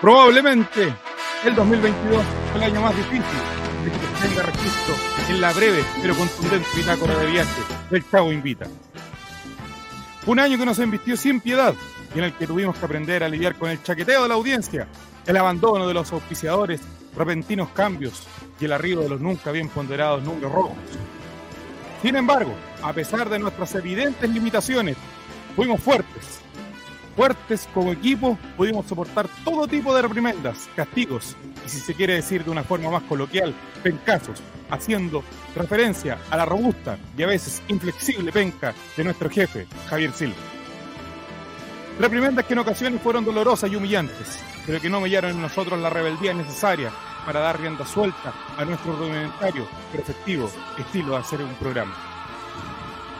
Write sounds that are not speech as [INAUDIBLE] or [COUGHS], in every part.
Probablemente el 2022 fue el año más difícil de que se tenga registro en la breve pero contundente bitácora de viaje del Chavo Invita. Un año que nos embistió sin piedad y en el que tuvimos que aprender a lidiar con el chaqueteo de la audiencia, el abandono de los auspiciadores, repentinos cambios y el arribo de los nunca bien ponderados números rojos. Sin embargo, a pesar de nuestras evidentes limitaciones, fuimos fuertes. Fuertes como equipo, pudimos soportar todo tipo de reprimendas, castigos y, si se quiere decir de una forma más coloquial, pencazos, haciendo referencia a la robusta y a veces inflexible penca de nuestro jefe, Javier Silva. Reprimendas que en ocasiones fueron dolorosas y humillantes, pero que no mellaron en nosotros la rebeldía necesaria para dar rienda suelta a nuestro rudimentario, pero efectivo estilo de hacer un programa.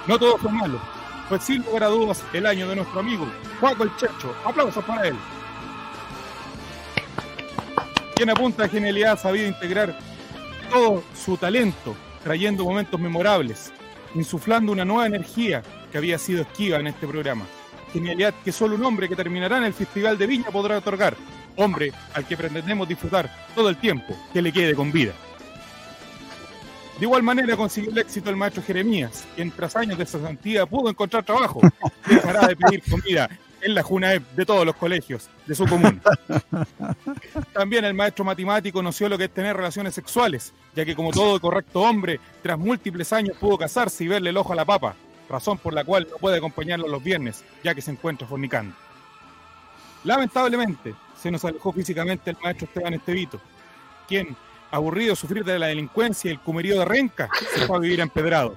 No todo fue malo, fue sin lugar a dudas el año de nuestro amigo Juaco el Checho. Aplausos para él. Quien a punta de genialidad ha sabido integrar todo su talento, trayendo momentos memorables, insuflando una nueva energía que había sido esquiva en este programa. Genialidad que solo un hombre que terminará en el Festival de Viña podrá otorgar, hombre al que pretendemos disfrutar todo el tiempo que le quede con vida. De igual manera consiguió el éxito el maestro Jeremías, quien tras años de cesantía pudo encontrar trabajo. [LAUGHS] Dejará de pedir comida en la JUNAEP de todos los colegios de su común. [LAUGHS] También el maestro matemático conoció lo que es tener relaciones sexuales, ya que como todo correcto hombre, tras múltiples años pudo casarse y verle el ojo a la papa, razón por la cual no puede acompañarlo los viernes, ya que se encuentra fornicando. Lamentablemente, se nos alejó físicamente el maestro Esteban Estevito, quien, aburrido sufrir de la delincuencia y el cumerío de Renca, se fue a vivir a Empedrado,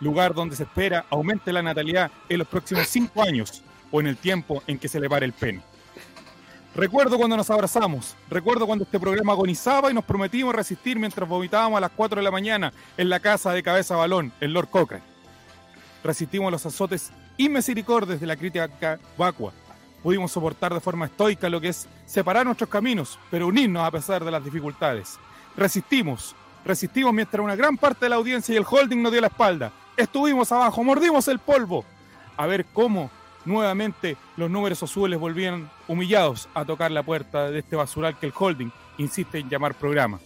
lugar donde se espera aumente la natalidad en los próximos cinco años o en el tiempo en que se le pare el pene. Recuerdo cuando nos abrazamos, recuerdo cuando este programa agonizaba y nos prometimos resistir mientras vomitábamos a las 4 de la mañana en la casa de Cabeza Balón, en Lord Cochrane. Resistimos los azotes inmisericordes de la crítica vacua. Pudimos soportar de forma estoica lo que es separar nuestros caminos, pero unirnos a pesar de las dificultades. Resistimos, resistimos mientras una gran parte de la audiencia y el holding nos dio la espalda. Estuvimos abajo, mordimos el polvo. A ver cómo nuevamente los números azules volvían humillados a tocar la puerta de este basural que el holding insiste en llamar programa.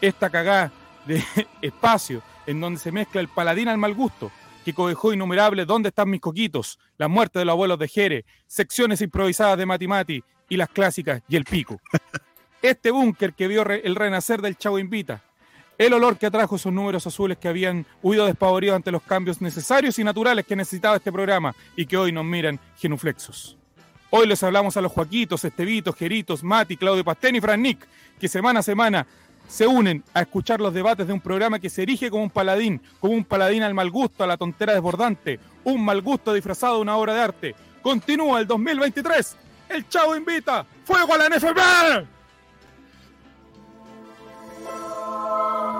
Esta cagada de [LAUGHS] espacio en donde se mezcla el paladín al mal gusto, que cobejó innumerables ¿Dónde están mis coquitos? La muerte de los abuelos de Jere, secciones improvisadas de Matimati y las clásicas y el pico. Este búnker que vio el renacer del Chavo Invita, el olor que atrajo esos números azules que habían huido despavoridos ante los cambios necesarios y naturales que necesitaba este programa y que hoy nos miran genuflexos. Hoy les hablamos a los Joaquitos, Estevitos, Geritos, Mati, Claudio Pastén y Fran Nick, que semana a semana se unen a escuchar los debates de un programa que se erige como un paladín, como un paladín al mal gusto, a la tontera desbordante, un mal gusto disfrazado de una obra de arte. Continúa el 2023. El Chavo invita. ¡Fuego a la Música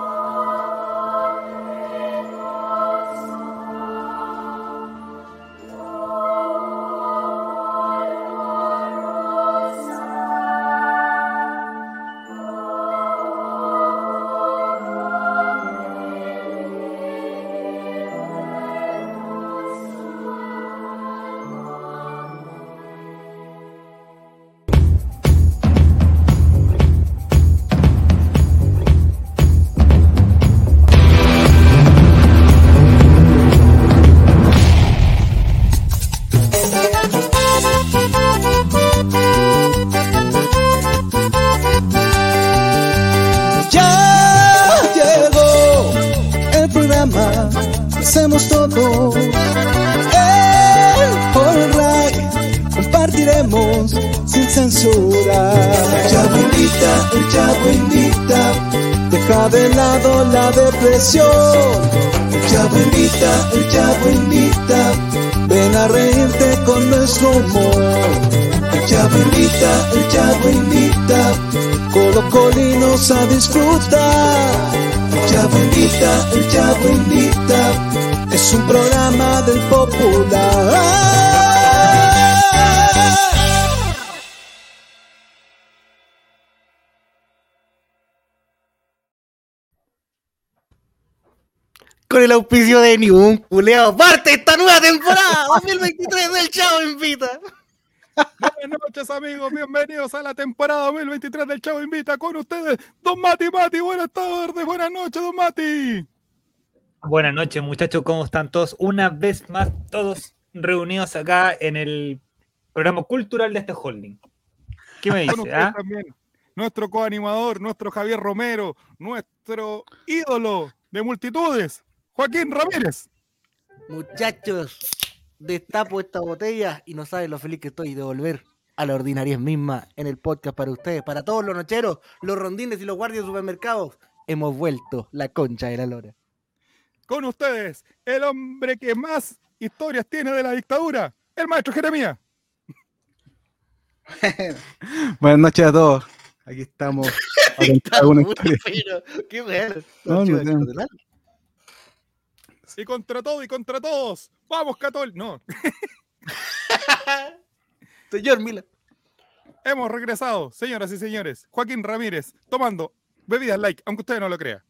NFL! El chavo invita, el chavo invita, ven a reírte con nuestro humor. Invita, el chavo invita, colocolinos a disfrutar. Invita, el chavo invita, es un programa del popular. Con el auspicio de ningún culeado. Parte esta nueva temporada 2023 del Chavo Invita. Buenas noches, amigos. Bienvenidos a la temporada 2023 del Chavo Invita con ustedes, Don Mati Mati. Buenas tardes, buenas noches, Don Mati. Buenas noches, muchachos. ¿Cómo están todos? Una vez más, todos reunidos acá en el programa cultural de este holding. ¿Qué me dice? ah? también, nuestro coanimador, nuestro Javier Romero, nuestro ídolo de multitudes, Joaquín Ramírez. Muchachos, destapo esta botella y no saben lo feliz que estoy de volver a la ordinariedad misma en el podcast para ustedes, para todos los nocheros, los rondines y los guardias de supermercados. Hemos vuelto la concha de la lora. Con ustedes, el hombre que más historias tiene de la dictadura, el maestro Jeremías. [LAUGHS] Buenas noches a todos. Aquí estamos. [LAUGHS] a historia. qué bueno. No, no. Y contra todo y contra todos. Vamos, Catol. No, [LAUGHS] Señor Mila. hemos regresado, señoras y señores. Joaquín Ramírez tomando bebidas like, aunque usted no lo crea.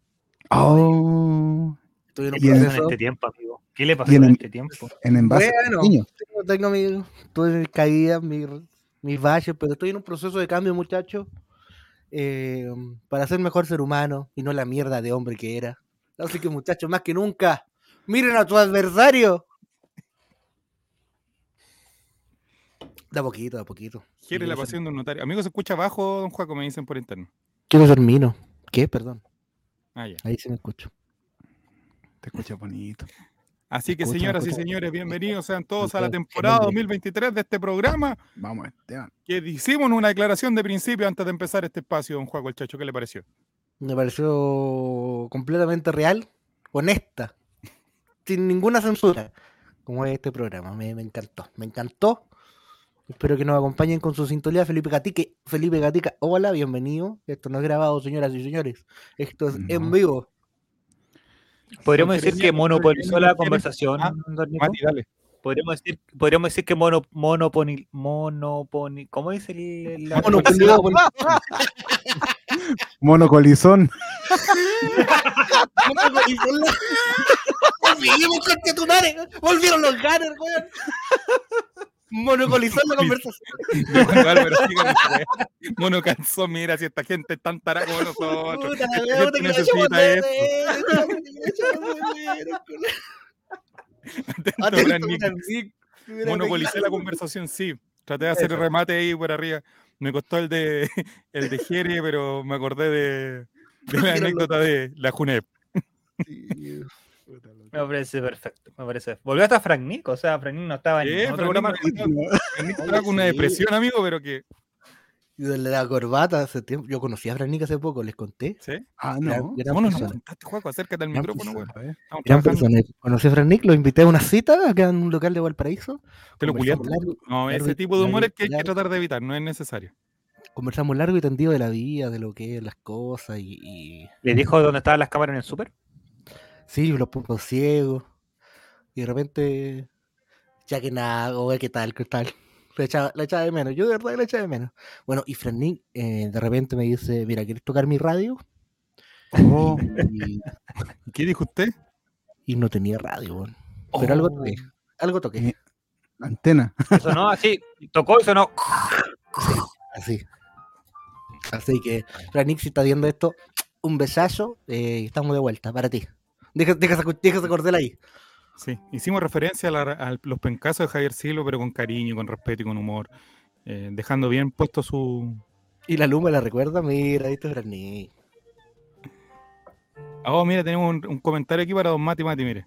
Oh, Estoy en un Y en ¿Qué pasó en proceso. este tiempo, amigo? ¿Qué le pasó en este tiempo? en envase Bueno, tengo, tengo mi, tuve mis caídas, mis, mis valles, pero estoy en un proceso de cambio, muchachos, eh, para ser mejor ser humano y no la mierda de hombre que era. Así que, muchachos, más que nunca, miren a tu adversario. De a poquito, de a poquito. Quiere la pasión de un notario. Amigo, se escucha abajo, don Juaco, me dicen por interno. Quiero ser mino. ¿Qué? Perdón. Ah, ya. Ahí se me escucho. Te escucha bonito. Así que, Escucha, señoras y señores, bienvenidos sean todos a la temporada hombre. 2023 de este programa. Vamos, Esteban. Que hicimos una declaración de principio antes de empezar este espacio, don Juaco el Chacho. ¿Qué le pareció? Me pareció completamente real, honesta, sin ninguna censura, como es este programa. Me, me encantó, me encantó. Espero que nos acompañen con su sintonía. Felipe Gatica, Felipe Gatica, hola, bienvenido. Esto no es grabado, señoras y señores. Esto es en vivo. Podríamos decir que monopolizó ¿quiere- la conversación, Ah? Mati, dale. Podríamos decir, podríamos decir que mono, monoponi, monoponi, ¿cómo dice el, la- Monopolizado por- Monocolizón. [LAUGHS] Volvimos, concha tu madre. Volvieron los gunners, weón. Monopolizó la conversación. Con Mono mira, si esta gente es tan tarada como nosotros. Puta Esta gente necesita esto. Atento, Monopolicé la conversación, sí. Traté de hacer remate ahí por arriba. Me costó el de [LAUGHS] el de Jere, pero me acordé de, de [LAUGHS] la anécdota de la Junep. Sí. Me parece perfecto, me parece. Volvió hasta Frank Nick, o sea, Frank Nick no estaba Eh, en otro Frank programa. Nick- [LAUGHS] Frank Nick estaba con una depresión, amigo, pero que. Y de la corbata hace tiempo. Yo conocí a Franica hace poco, les conté. ¿Sí? Ah, no. gran ¿Cómo no contaste, Juaco? Acércate al Gran micrófono, güey. Gran trabajando. persona. Conocí a Frank lo invité a una cita acá en un local de Valparaíso. Te lo culiaste. largo- No, ese tipo de humor es que hay que tratar de evitar, no es necesario. Conversamos largo y tendido de la vida, de lo que es las cosas y, y- Le dijo dónde estaban las cámaras en el súper. Sí, los puntos ciegos. Y de repente, ya que nada, o qué tal, qué tal. [LAUGHS] La echaba, la echaba de menos, yo de verdad la echaba de menos. Bueno, y Frank Nick, eh, de repente me dice, mira, ¿quieres tocar mi radio? Oh, Y, [LAUGHS] ¿Qué dijo usted? y no tenía radio, weón. Pero algo Oh. toqué, algo toqué. Eh. antena. Eso no, así, tocó y sonó. Así. Así que, Frank Nick, si está viendo esto, un besazo, eh, estamos de vuelta, para ti. Deja, deja, esa cordel ahí. Sí, hicimos referencia a, la- a los pencazos de Javier Silo, pero con cariño, con respeto y con humor, eh, dejando bien puesto su... Y la luz me la recuerda, mira, esto es. Ah, Oh, mira, tenemos un, un comentario aquí para don Mati Mati, mire.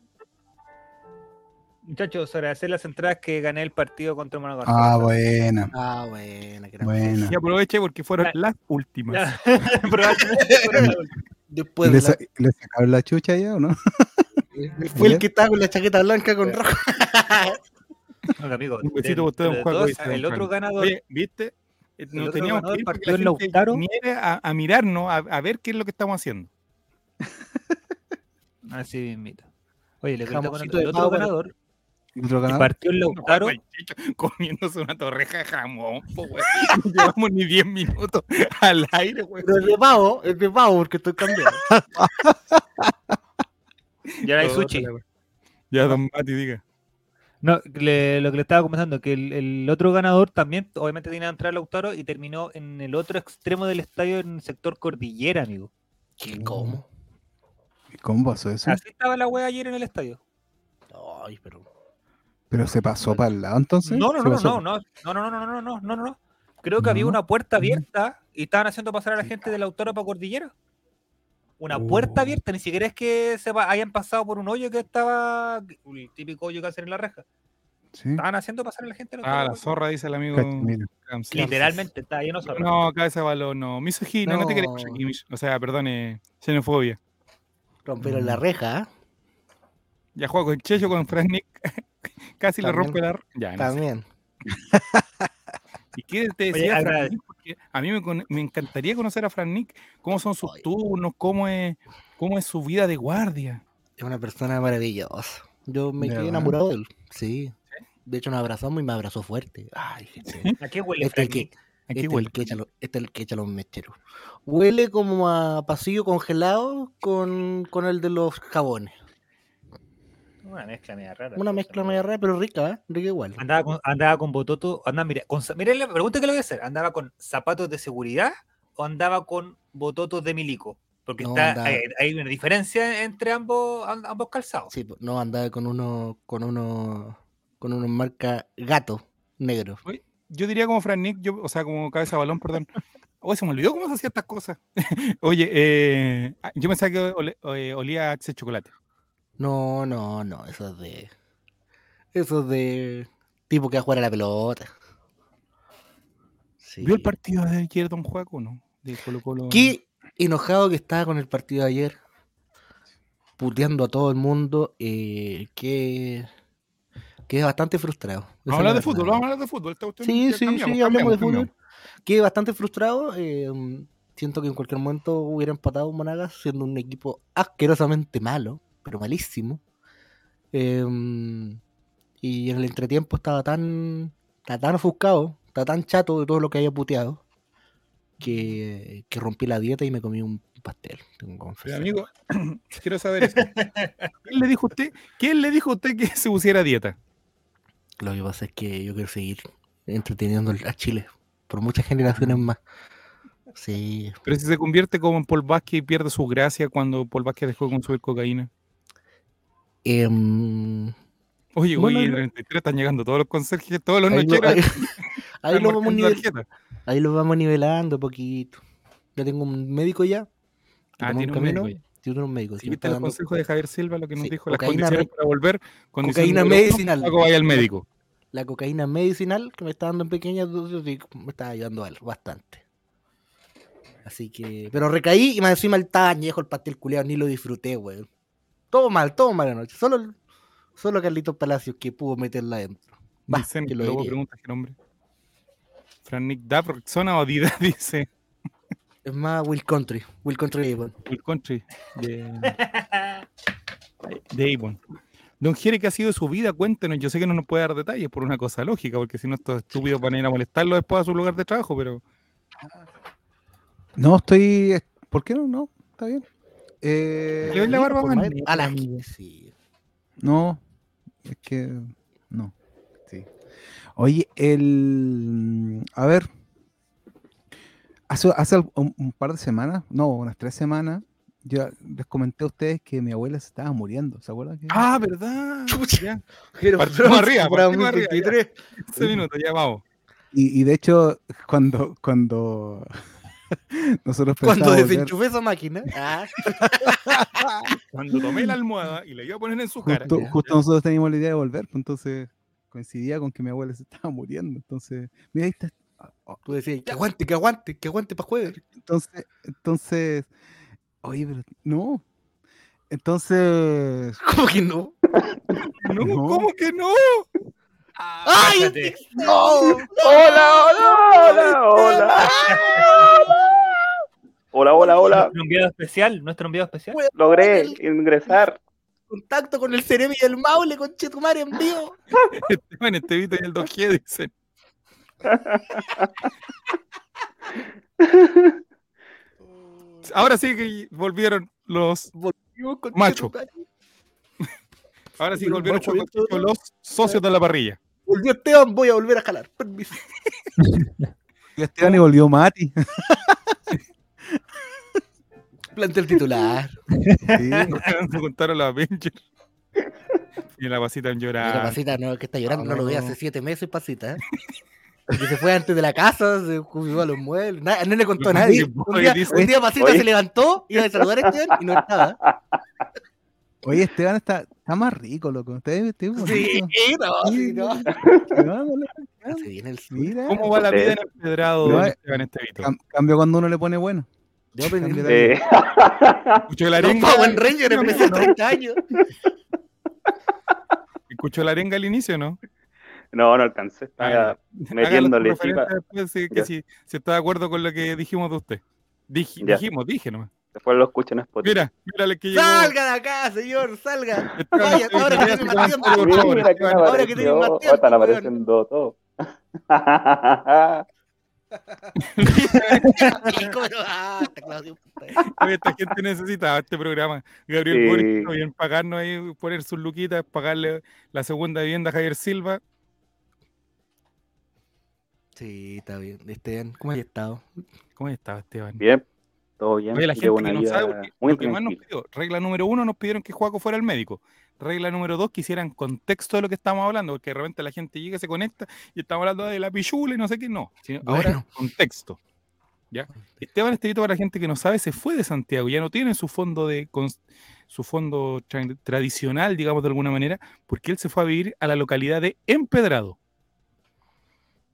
Muchachos, agradecer las entradas que gané el partido contra Monaco. Ah, buena. Ah, buena, Buena. Y aproveche porque fueron las últimas. Ya, [LAUGHS] probablemente fueron las últimas. Después ¿Le, de la- sa- le sacaron la chucha ya o no? fue el que estaba con la chaqueta blanca con rojo. Oiga, amigo, Un besito usted, dice don el otro ganador, Oye, ¿viste? Eh, Nos teníamos que ir para que la a, a mirarnos, a, a ver qué es lo que estamos haciendo. [LAUGHS] así mismito. Oye, le cuento con el de otro ganador ¿Otro que ganador? partió Lautaro. El Chicho comiéndose una torreja de jamón, po, güey. [LAUGHS] No llevamos ni 10 minutos al aire, güey. Pero es de pavo, es de pavo porque estoy cambiando. [LAUGHS] Ya hay sushi. Ya, don Mati, diga. No, le- lo que le estaba comentando, que el, el otro ganador también, obviamente tenía que entrar Lautaro y terminó en el otro extremo del estadio, en el sector cordillera, amigo. ¿Qué, ¿Cómo? ¿Cómo pasó eso? Así estaba la wea ayer en el estadio. Ay, pero. ¿Pero se pasó para el lado entonces? No, no, ¿Se no, no, no, no, no, no, no, no, no, no, no. Creo que había No. una puerta abierta y estaban haciendo pasar a la gente del Lautaro para Cordillera. Una puerta Oh. abierta, ni siquiera es que se hayan pasado por un hoyo que estaba, el típico hoyo que hacen en la reja. Sí. Estaban haciendo pasar a la gente. Ah, la zorra, dice el amigo. Literalmente estaba lleno de zorra. No, cabeza de balón, no. Misoginia, no, te aquí. mis- O sea, perdón, eh, xenofobia. Rompieron Mm. la reja, ¿ah? Ya juega con Checho, con Frank Nick. [LAUGHS] [LAUGHS] Casi le rompe la. Ya, no sé. También. ¿Y qué te Oye, decía Fran Nick? Porque a mí me, con- me encantaría conocer a Fran Nick. ¿Cómo son sus Ay. turnos? ¿Cómo es, ¿Cómo es su vida de guardia? Es una persona maravillosa. Yo me ¿De quedé enamorado de él. Sí. De hecho, nos abrazamos y me abrazó fuerte. Ay, gente. ¿A qué huele Este es el Frank que, este es huele. el que echa los, este es el que echa los mecheros. Huele como a pasillo congelado con, con el de los jabones. Una mezcla media rara. Una mezcla media rara, pero rica, ¿eh? Rica igual. Andaba con, andaba con bototo, andaba, mira, con, mira la pregunta que le voy a hacer, ¿andaba con zapatos de seguridad o andaba con bototos de milico? Porque No, está, andaba- hay, hay una diferencia entre ambos, am- ambos calzados. Sí, no andaba con uno, con uno, con unos marca gato negro. Yo diría como Fran Nick, yo, o sea, como cabeza de balón, perdón. [LAUGHS] Oye, se me olvidó cómo se hacían estas cosas. [LAUGHS] Oye, eh, ah, yo pensaba que ole- eh, olía a Axe chocolate. No, no, no, eso es de. Eso es de. Tipo que va a jugar a la pelota. Sí. ¿Vio el partido de ayer, don Juaco, no? De Colo Colo. Qué enojado que estaba con el partido de ayer. Puteando a todo el mundo. Eh, que. Que bastante frustrado. Vamos a hablar la de fútbol, vamos a hablar de fútbol. Sí, sí, sí, hablemos de fútbol. Quedé bastante frustrado. eh, siento que en cualquier momento hubiera empatado Monagas siendo un equipo asquerosamente malo, pero malísimo. Eh, y en el entretiempo estaba tan, estaba tan ofuscado, estaba tan chato de todo lo que había puteado, que, que rompí la dieta y me comí un pastel. Tengo que amigo, [COUGHS] quiero saber eso. [LAUGHS] ¿Quién le dijo a usted, quién le dijo a usted que se pusiera dieta? Lo que pasa es que yo quiero seguir entreteniendo a Chile por muchas generaciones más. Sí, Pero si se convierte como en Paul Vázquez y pierde su gracia cuando Paul Vázquez dejó de consumir cocaína. Em, Oye, Bueno, oye, no- 33 están llegando todos los conserjes, todos los ahí, lo, nocheros. ahí- [LAUGHS] ahí lo vamos marcando nivel- tarjeta. ahí lo vamos nivelando poquito. Ya tengo un médico ya. Ah, tiene un camino, médico ya. Tiene un médico. Me viste dando consejos de Javier Silva, lo que nos Sí, dijo, las cocaína condiciones para volver. cocaína medicinal. Paco, vaya al médico. La cocaína medicinal que me está dando en pequeñas dosis me está ayudando bastante. Así que. Pero recaí y más encima el estaba añejo el pastel culeado, ni lo disfruté, weón. Todo mal, todo mal anoche. Solo, solo Carlitos Palacios que pudo meterla adentro. Va, Dicen, que lo luego diría. pregunta qué nombre. Fran Nick da Roxona o Dida, dice Es más Will Country. Will Country Avon. Will Country de, de Avon. Don Jere, ¿qué ha sido de su vida? Cuéntenos. Yo sé que no nos puede dar detalles por una cosa lógica, porque si no, estos estúpidos van a ir a molestarlo después a su lugar de trabajo, pero No, estoy. ¿Por qué no? No, está bien. Eh, Le doy la barba más- neta, A la amigo. sí. No, es que no. Sí. Oye, el. A ver. Hace, hace un, un par de semanas, no, unas tres semanas, yo les comenté a ustedes que mi abuela se estaba muriendo. ¿Se acuerdan? que- Ah, ¿verdad? Ya, Pero Partimos arriba, partimos arriba, 2023. 15 minutos, ya vamos. Y, y de hecho, cuando, cuando [LAUGHS] nosotros Cuando desenchufé esa máquina. Ah, [LAUGHS] Cuando tomé la almohada y la iba a poner en su cara. justo, justo nosotros teníamos la idea de volver, pues entonces coincidía con que mi abuela se estaba muriendo. Entonces, mira, ahí está. oh, tú decías, que aguante, que aguante, que aguante para jueves. Entonces, entonces, oye, pero no. Entonces, [LAUGHS] ¿Cómo que no? No, No. ¿cómo que no? ¡Ay! ¡No! Hola, hola, hola, hola. Hola, hola, hola. Nuestro enviado especial, nuestro enviado especial. Logré ingresar. Contacto con el Ceremi y el Maule, con Chetumare en vivo. [LAUGHS] Esteban Estevito y el 2G dicen. [LAUGHS] Ahora sí que volvieron los Volvimos con Macho. Chetumare. Ahora sí volvieron los socios de la parrilla. Volvió Esteban, voy a volver a jalar. Permiso. [LAUGHS] Y Esteban y volvió Mati. [LAUGHS] Plantea el titular. Sí. [LAUGHS] Se contaron los Avengers. Y la pasita en Mira, llorar. Pasita, no, que está llorando, no, lo ve no. hace siete meses, Pasita. Porque se fue antes de la casa, se subió a los muebles, na- no le contó a nadie. Un que día, dice- un día Pasita Oye. se levantó, iba a saludar a Esteban y no estaba. Oye, Esteban está, está más rico, loco. Te, te [LAUGHS] Sí, no, sí, no. Vámonos, Se viene el sur. Mira. ¿Cómo va la vida en el pedrado No, Esteban Estevito? Cam- cambio cuando uno le pone bueno. Yo aprendí de [LAUGHS] Escucho la arenga. Power Ranger, empecé a 30 años. [LAUGHS] Escucho la arenga al inicio, ¿no? no, no alcancé. Estaba Hágalo metiéndole. después, sí, que si, si está de acuerdo con lo que dijimos de usted. Dij- Ya. dijimos, dije nomás. Después lo escucho en Spotify. Mira, mira el que llegó. Salga de acá, señor, salga. Vaya, ahora que tiene más tiempo. ahora que tienen más tiempo, Están apareciendo todo. [LAUGHS] Chico, pero basta, Claudio. Oye, esta gente necesitaba este programa. Gabriel Sí. Boric, bien pagarnos ahí, poner sus luquitas, pagarle la segunda vivienda a Javier Silva. Sí, está bien. Esteban, ¿cómo has estado? ¿Cómo estaba Esteban? Bien, todo bien. Oye, la gente que no sabe, vida porque muy lo que más nos pidió, regla número uno, nos pidieron que Juaco fuera el médico. Regla número dos, quisieran contexto de lo que estamos hablando, porque de repente la gente llega, se conecta y estamos hablando de la pichula y no sé qué, no. sino Ahora, Bueno. contexto. ¿ya? Esteban Estevito, para la gente que no sabe, se fue de Santiago, ya no tiene su fondo de su fondo tra- tradicional, digamos de alguna manera, porque él se fue a vivir a la localidad de Empedrado.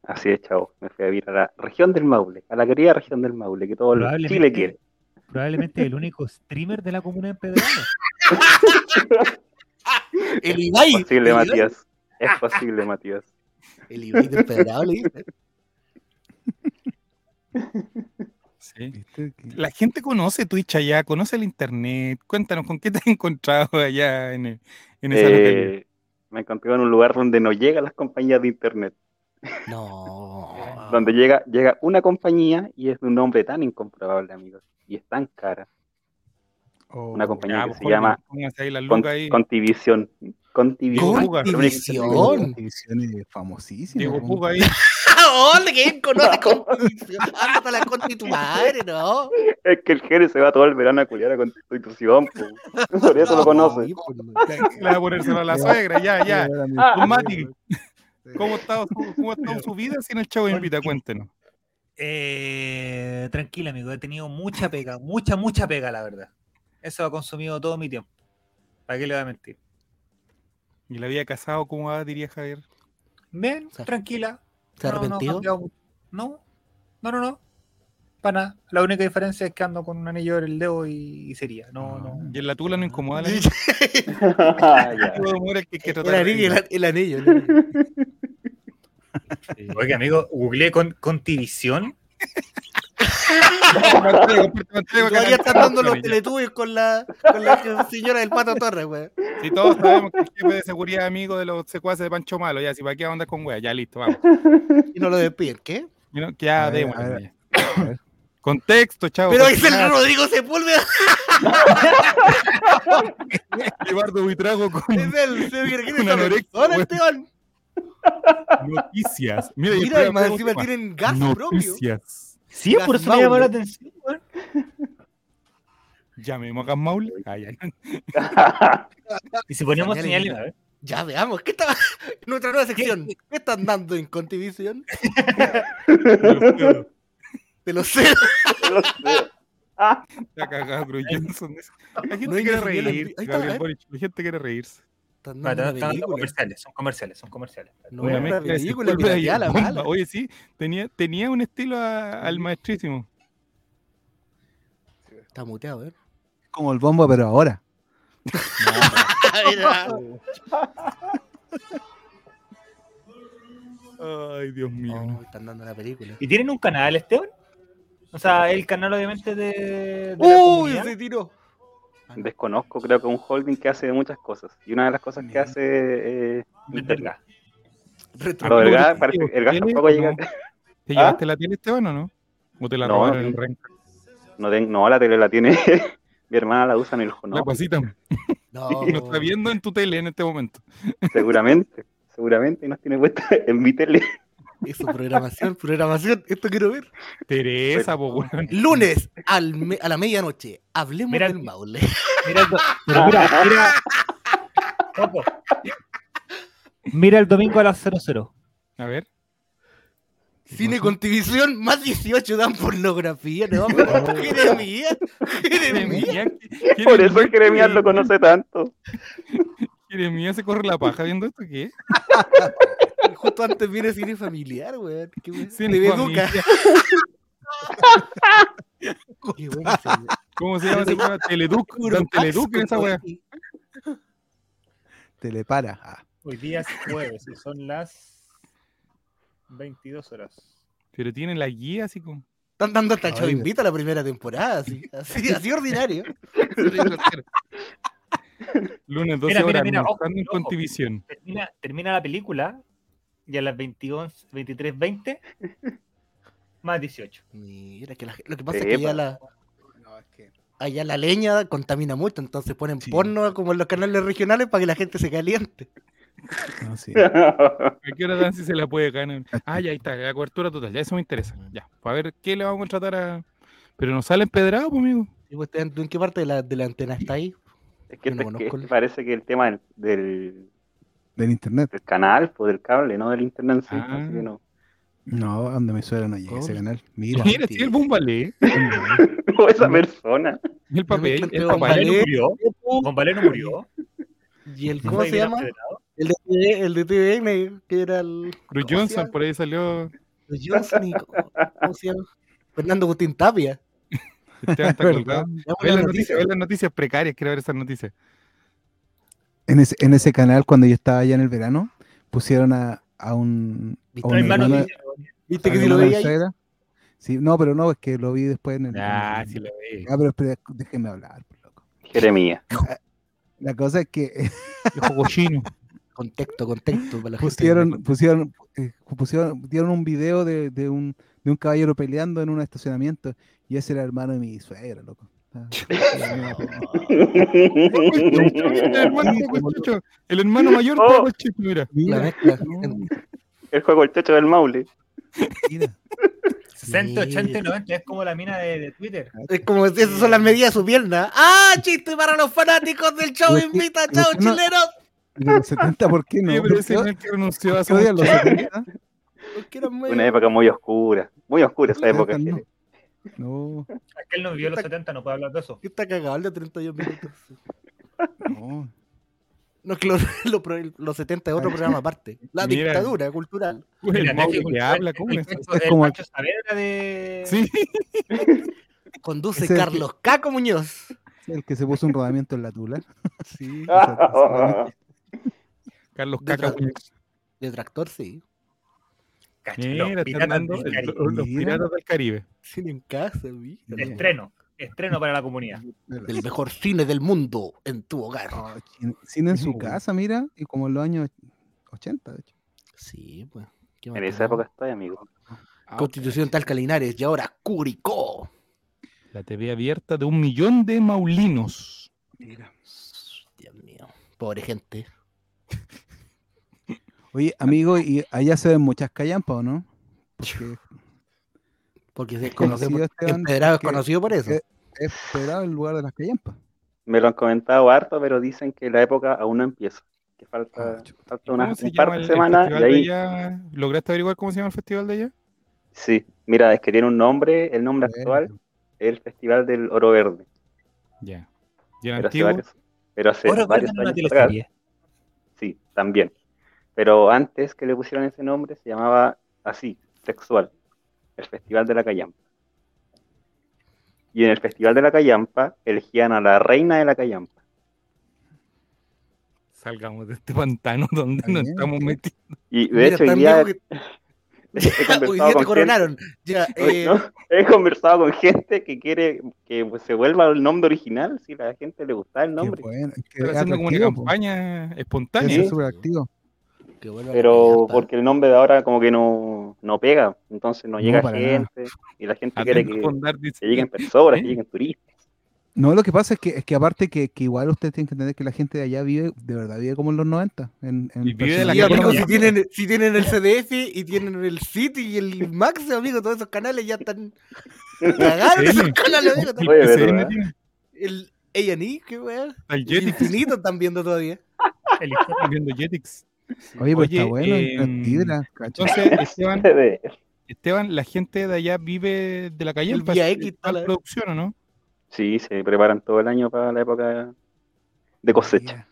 Así es, chavo. Me fui a vivir a la región del Maule, a la querida región del Maule, que todo Chile quiere. Probablemente el único streamer de la comuna de Pedrano. [LAUGHS] El Ibai. Es posible, el Ibai- Matías. Es posible, Matías. El Ibai le dice. Sí. La gente conoce Twitch allá, conoce el internet. Cuéntanos, ¿con qué te has encontrado allá en, el- en esa localidad? Eh, me encontré en un lugar donde no llegan las compañías de internet. No. Donde llega, llega una compañía y es de un nombre tan incomprobable, amigos. Y es tan cara. Oh, Una compañía Ya, que pues, se Jorge, llama póngase ahí la Con- luca ahí. Contivisión. Contivisión. Es famosísima. Diego po. Puga ahí. ¿Dónde? ¿Quién conoce Constitución? Ándate a la Conti tu madre, ¿no? Es que el Jerez se va todo el verano a culiar a Constitución. po. Por eso lo conoce. Pues. Le va a ponérselo a la suegra, ya, ya. Don Mati, ¿cómo ha [LAUGHS] estado su, cómo ha estado su vida sin el chavo invita? Cuéntenos. Eh, tranquila, amigo. He tenido mucha pega, mucha, mucha pega, la verdad. Eso ha consumido todo mi tiempo. ¿Para qué le voy a mentir? ¿Y la vida casado cómo va, diría Javier? Bien, sea, tranquila. ¿Se ha No, arrepentido? No, no, no, no. Para nada. La única diferencia es que ando con un anillo en el dedo y, y sería. No, no. ¿Y en la tula no incomoda la Sí? Ah, [LAUGHS] [LAUGHS] el anillo, el, el anillo. el anillo. Oiga, amigo, googleé con, con Tivisión. [LAUGHS] Todavía están dando los teletubbies con la, con la señora del Pato Torres, güey. Si todos sabemos que el jefe de seguridad es amigo de los secuaces de Pancho Malo, ya, si para qué andar con wea, ya listo, vamos. Y no lo despiden, ¿qué? Y no, que ya A Contexto, chavo. Pero es el. Rodrigo Sepúlveda, [LAUGHS] Eduardo Buitrago con es el. Esteban. noticias. Mira, y Mira, más encima tienen gas propio. Noticias. Sí, por eso me llamó la atención. weón. Llamemos a Gas Maule. Ay, ay. [LAUGHS] Y si ponemos Señales, señales, a ver. Ya veamos, ¿qué está? [LAUGHS] Nuestra nueva sección. ¿Qué están dando en Contivisión? Te lo sé. [LAUGHS] Lo sé. Ah, Está cagado, Johnson. La gente No hay quiere reír. el- ahí está, Gabriel ¿eh? Boric, La gente quiere reírse. Están dando están película. comerciales, son comerciales, son comerciales. No, Una mezcla de película, la mala. Oye, sí, tenía, tenía un estilo a- al maestrísimo. Está muteado, ¿eh? Como el bombo, pero ahora. [LAUGHS] Ay, Dios mío. No, están dando la película. ¿Y tienen un canal, Esteban? O sea, el canal obviamente de, de la ¡Uy! Se tiró. Desconozco, creo que es un holding que hace muchas cosas. Y una de las cosas que hace eh. Retro. Lo del ¿Cómo gas, parece el gas ¿Tiene tampoco llega. no? ¿Te ¿Ah? llevaste la tele, Esteban, o no? ¿O te la No, robaron no en. Renca? No, ten- no, la tele la tiene [LAUGHS] Mi hermana la usa en el La Jonó, pasita. No, [LAUGHS] Lo está viendo en tu tele en este momento. seguramente. Seguramente y nos tiene puesta en mi tele. Eso, programación, programación. Esto quiero ver. Teresa, po, weón. Lunes al me- a la medianoche. Hablemos Mira- del Maule. Mira, el do- pero mira, mira. Ojo. Mira el domingo a las 00. A ver. Cine con televisión, más 18 dan pornografía. No, Jeremías. Jeremías. Jeremías, Por eso Jeremías, Jeremías lo conoce tanto. Jeremías se corre la paja viendo esto, ¿qué? [LAUGHS] Justo antes viene cine familiar, weón. Cine. Educa. Qué. [LAUGHS] ¿Cómo se llama ese weón? [LAUGHS] Teleduc. Esa weá. Te le para. Ah, Hoy día es jueves y son las 22 horas. Pero tiene la guía así como. Están dando hasta el Chavo Invita la primera temporada, así, así, [LAUGHS] así ordinario. Lunes 12 Mira, mira, horas, mira, ojo, ojo. Contivisión. Termina, termina la película y a las 21, 23, 20 más 18. Mira, que la- lo que pasa es que allá la, no, es que- allá la leña contamina mucho, entonces ponen Sí. porno como en los canales regionales para que la gente se caliente. [LAUGHS] no, sí. [LAUGHS] ¿A qué hora dan si se la puede ganar? Ah, ya ahí está, la cobertura total. Ya eso me interesa. Ya, para ver qué le vamos a contratar a. Pero no sale empedrado, pues, amigo. ¿Y vos, ¿En qué parte de la, de la antena está ahí? Es que, no este- conozco que parece que el tema del, del, Del internet. del canal, pues del cable, no del internet en sí. Ah. Así que no. No, donde me suenan allí, ese Oh. canal. Mira. Mira, sí, el Bumbalé. [LAUGHS] [LAUGHS] O esa persona. El papel. El papel. ballet. murió? ¿Bombaleno murió? ¿Y el ¿Fue [LAUGHS] cómo se llama? El de, el de TVN, que era el Cruz ¿cómo se Johnson, por ahí salió. el Johnson y- ¿cómo se llama? Fernando Agustín Tapia. Esteban está colgado. Las noticias, ve las noticias precarias, quiero ver esas noticias. En ese, en ese canal, cuando yo estaba allá en el verano, pusieron a, a un. A ¿Viste? No un hay más hermano- noticias. ¿Viste a que si lo veía ahí? Sí, no, pero no, es que lo vi después en el. Ah, en el- sí lo ve. Ah, pero espera, déjenme hablar, por loco. Jeremías. [LAUGHS] La cosa es que [LAUGHS] Viejo cochino. Contexto, contexto. Para la gente pusieron, que- pusieron, eh, pusieron, dieron un video de, de un, de un caballero peleando en un estacionamiento y ese era hermano de mi suegra, loco. El hermano mayor Oh. Paco Chucho, mira. La Mira, mezcla. [LAUGHS] El juego El Chocho del Maule. mira. 60, 80 y 90 es como la mina de, de Twitter. Es como si esas son las medidas de su pierna. ¡Ah, chiste para los fanáticos del show que- invita! ¡Chao, no- chilenos! ¿Y de los 70 por qué no? Sí, ¿Por pero ese qué- es el que renunció por hace qué odian mucho. los 70? Porque eran medio- Una época muy oscura. Muy oscura esa época. 70 No, Aquel no vivió los 70, no puede hablar de eso. ¿Qué está cagado el de 31 minutos? no. No, es que los, [LAUGHS] los pro- los 70 es otro programa aparte. [LAUGHS] La Mira. dictadura cultural. Mira, el Netflix, que habla, ¿cómo el es? Es el como- Pancho Saavedra de. Sí, [LAUGHS] Conduce Ese Carlos Caco Muñoz. El que se puso un rodamiento en la tula. Sí. Carlos De Caca. tra- De tractor, sí. Mira, los están piratas dando del el- Caribe. los piratas del Caribe. Cine en casa, mira. Estreno. Estreno para la comunidad. El mejor cine del mundo en tu hogar. Oh, cine- en su casa, mira, y como en los años 80, de hecho. Sí, pues. ¿Qué más En esa época estoy, amigo. Constitución Talca Linares y ahora Curicó. La TV abierta de un millón de maulinos. Mira. Dios mío. Pobre gente. [LAUGHS] Oye, amigo, ¿y allá se ven muchas callampas o no? Porque Porque es Conocido, Esteban, Empedrado es que- conocido por eso. es esperado el lugar de las callampas. Me lo han comentado harto, pero dicen que la época aún no empieza. Que falta, Ah, falta ¿Cómo una, se un par de semanas y de ahí. allá? ¿Lograste averiguar cómo se llama el festival de allá? Sí, mira, es que tiene un nombre, el nombre actual es el Festival del Oro Verde. Ya. ¿Y el Pero hace varios, pero hace Oro varios Verde en una años atrás, sí, también. Pero antes que le pusieran ese nombre se llamaba así, sexual, el Festival de la Callampa. Y en el Festival de la Callampa elegían a la reina de la Callampa. Salgamos de este pantano [LAUGHS] donde nos estamos sí. metiendo. Y de Mira, hecho hoy día que- [LAUGHS] he [LAUGHS] Hoy conversado día te con gente- coronaron. Ya, eh, ¿no? He conversado con gente que quiere que pues, se vuelva el nombre original, si a la gente le gusta el Qué nombre. bueno, es que Están es haciendo como una campaña espontánea. activo. Que vuelva la Pero porque el nombre de ahora como que no, no pega, entonces no llega gente y la gente quiere que, que lleguen personas, ¿Eh? que lleguen [LAUGHS] turistas. No, lo que pasa es que, es que aparte que, que igual ustedes tienen que entender que la gente de allá vive, de verdad, vive como en los 90. En, en Y vive de la amigo, si tienen, si tienen el CDF y tienen el City y el Max, amigo, todos esos canales ya están cagados esos canales, amigo. El A&E, qué weá. El El Jetix. infinito están viendo todavía. El Están viendo Jetix. Oye, pues Oye, está bueno, em, es Tidra, cacha. Entonces, [LAUGHS] Esteban, De- Esteban, la gente de allá vive de la calle. El Vía X, para la tal- producción, ¿o no? Sí, se preparan todo el año para la época de cosecha.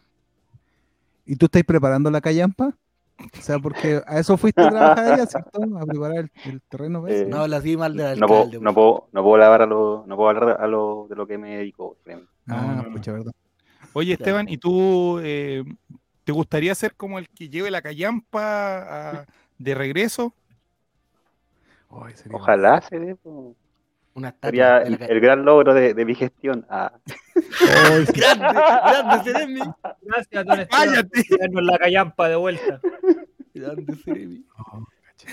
¿Y tú estás preparando la callampa? O sea, porque a eso fuiste a trabajar allá, ¿cierto? A preparar el, el terreno. para. Eh, No habla así mal No puedo, alcalde. no puedo, no puedo hablar a lo, no puedo hablar a lo de lo que me dedico. créeme. ah, no. pucha, verdad. Oye, Esteban, ¿y tú eh, te gustaría ser como el que lleve la callampa a- de regreso? Sería- Ojalá se dé. Una Sería el, gran logro de, de mi gestión. Ah. [LAUGHS] Grande, grande Ceremi. Gracias, don ¡Cállate! darnos la callampa de vuelta. Grande Ceremi. Cacha.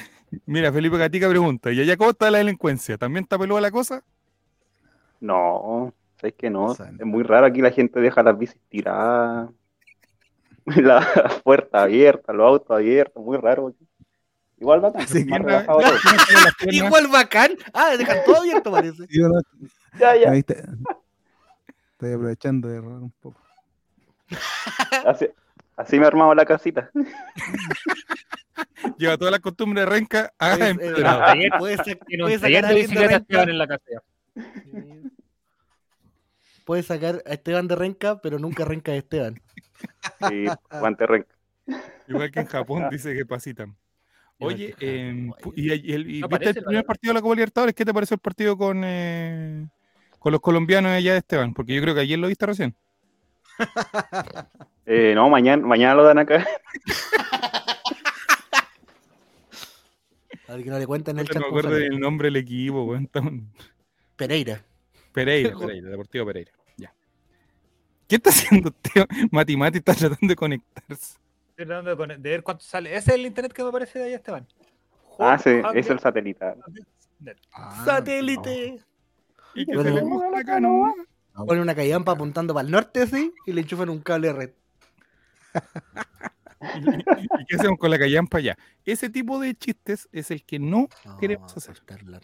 Mira, Felipe Gatica pregunta, ¿y allá cómo está la delincuencia? ¿También está peluda la cosa? no, sabes que no. Es muy raro aquí la gente deja las bicis tiradas, [LAUGHS] la puerta abierta, los autos abiertos, muy raro. Igual va Sí, más ¿Quién relajado la- [LAUGHS] piernas? Igual bacán. Ah, dejan todo abierto, parece. Sí, ¿no? Ya, ya. Ahí está. Estoy aprovechando de robar un poco. Así, así me armamos la casita. [LAUGHS] Lleva todas las costumbres de renca a Pues, eh, empedrado. Taller- Puede, sa- Tiene puede un taller sacar a de bicicleta Esteban en la casa. Puede sacar a Esteban de renca, pero nunca renca de Esteban. Sí, guante renca. Igual que en Japón dice que pasitan. Oye, eh, oye. y, y el, y No ¿viste el primer partido de la Copa Libertadores? ¿Qué te pareció el partido con, eh, con los colombianos allá de Esteban? Porque yo creo que ayer lo viste recién. [LAUGHS] Eh, no, mañana, mañana lo dan acá. A ver que no le cuentan el No chat. me cómo acuerdo del nombre del equipo, Pereira. Pereira, [LAUGHS] Pereira, Deportivo Pereira. ¿Qué está haciendo Teo? [LAUGHS] Mati Mati está tratando de conectarse. Estoy tratando de, de ver cuánto sale. Ese es el internet que me aparece de ahí, Esteban. Ah, sí, es el satelital. Ah, Satélite. Y que Bueno. se le muestra acá, ¿no? Pone una callampa apuntando para el norte así y le enchufan un cable de red. [LAUGHS] ¿Y, qué hacemos con la callampa ya? Ese tipo de chistes es el que no queremos hacer. la.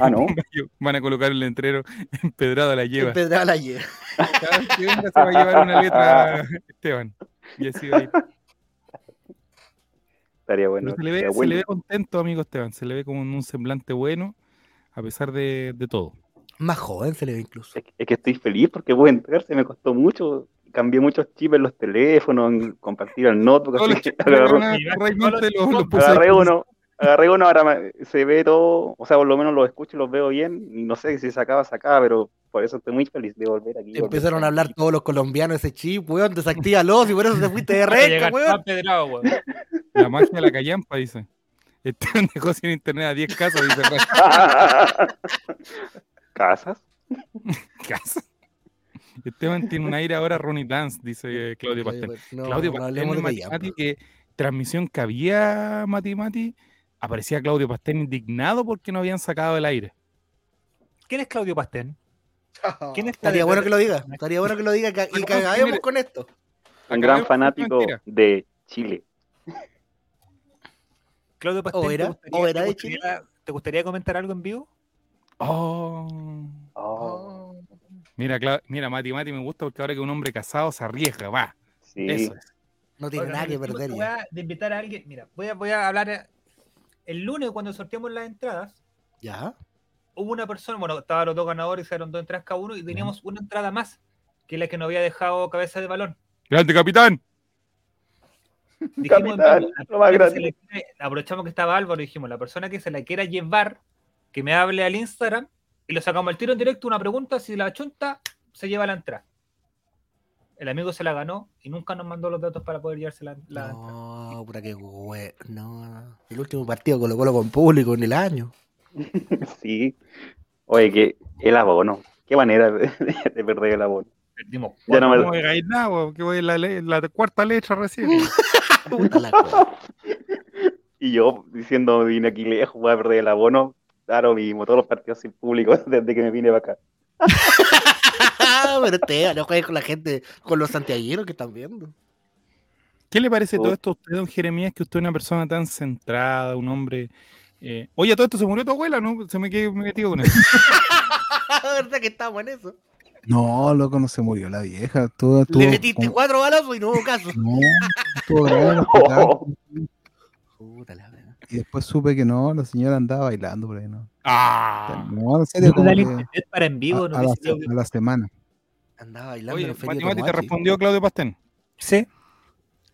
Ah, no. [LAUGHS] Van a colocar el letrero [LAUGHS] empedrado a la lleva. Empedrada la lleva. Cada vez que venga se va a llevar una letra [LAUGHS] Esteban. Y así va a ir. Estaría bueno. Se le, ve, se le contento, amigo Esteban. Se le ve como en un semblante bueno, a pesar de, de todo. Más joven se le ve incluso. Es, es que estoy feliz porque puedo entrarse, me costó mucho. Cambié muchos chips en los teléfonos, en compartir el notebook. Todos así chistes agarré- uno, agarré uno, ahora me- se ve todo, o sea, por lo menos los escucho y los veo bien. Y no sé si se acaba, se acaba, pero por eso estoy muy feliz de volver aquí. Empezaron a hablar todos los colombianos ese chip, weón, desactívalos y por eso te fuiste de renca, weón. pedrado, weón. La magia de la callampa, dice. Esteban dejó sin internet a 10 casas, dice Ray. [LAUGHS] ¿Casas? [LAUGHS] Esteban tiene un aire ahora Ronnie Dance, dice Claudio Pastel. No, Claudio no Pastel hablemos en de Mati callampa. Mati, que transmisión que había Mati Mati, aparecía Claudio Pastel indignado porque no habían sacado el aire. ¿Quién es Claudio Pastén? [LAUGHS] ¿Quién está Estaría detrás bueno que lo diga. Estaría bueno que lo diga y mire. con esto. Un gran fanático de Chile. Claudio Pastén, ¿O era? ¿te gustaría, ¿O era te de gustaría- ¿Te gustaría comentar algo en vivo? Oh. Oh, Mira, Cla- mira, Mati Mati me gusta porque ahora que un hombre casado se arriesga, va. sí. Eso es. No tiene Oigan, nada que perder voy a- De invitar a alguien. Mira, voy a, voy a hablar. eh, El lunes, cuando sorteamos las entradas, ¿Ya? hubo una persona, bueno, estaban los dos ganadores, se dieron dos entradas cada uno y teníamos una entrada más, que es la que nos había dejado cabeza de balón. Grande capitán. Dijimos, Capitán, la lo más que grande. quiere- aprovechamos que estaba Álvaro y dijimos, la persona que se la quiera llevar, que me hable al Instagram y lo sacamos al tiro en directo, una pregunta, si la chunta, se lleva la entrada. El amigo se la ganó y nunca nos mandó los datos para poder llevarse la, la entrada. No, pura que hue... No. El último partido Colo Colo con público en el año. [LAUGHS] Sí. Oye, que el abono. Qué manera de, de perder el abono. Perdimos Ya no me- No me digáis nada, bo, que voy en la, le- la cuarta letra recién. [LAUGHS] [LAUGHS] Y yo diciendo, vine aquí lejos, voy a perder el abono. Claro, mismo, todos los partidos sin público [LAUGHS] desde que me vine para acá. [LAUGHS] pero usted no juegue con la gente, con los santiagueros que están viendo. ¿Qué le parece todo esto a usted, don Jeremías, que usted es una persona tan centrada, un hombre... eh, Oye, a todo esto se murió tu abuela, ¿no? Se me quedé metido con eso. [LAUGHS] ¿Verdad que estamos en eso? No, loco, no se murió la vieja. Todo, Le metiste como- cuatro balazos y no hubo caso. No, estuvo grave en el hospital. Puta la wea. Y después supe que no, la señora andaba bailando por ahí, ¿no? Ah. No, en serio, No como da el que internet para en vivo, a, no a la, a la semana. Andaba bailando Oye, Mati Mati, te respondió Claudio Pastén. Sí.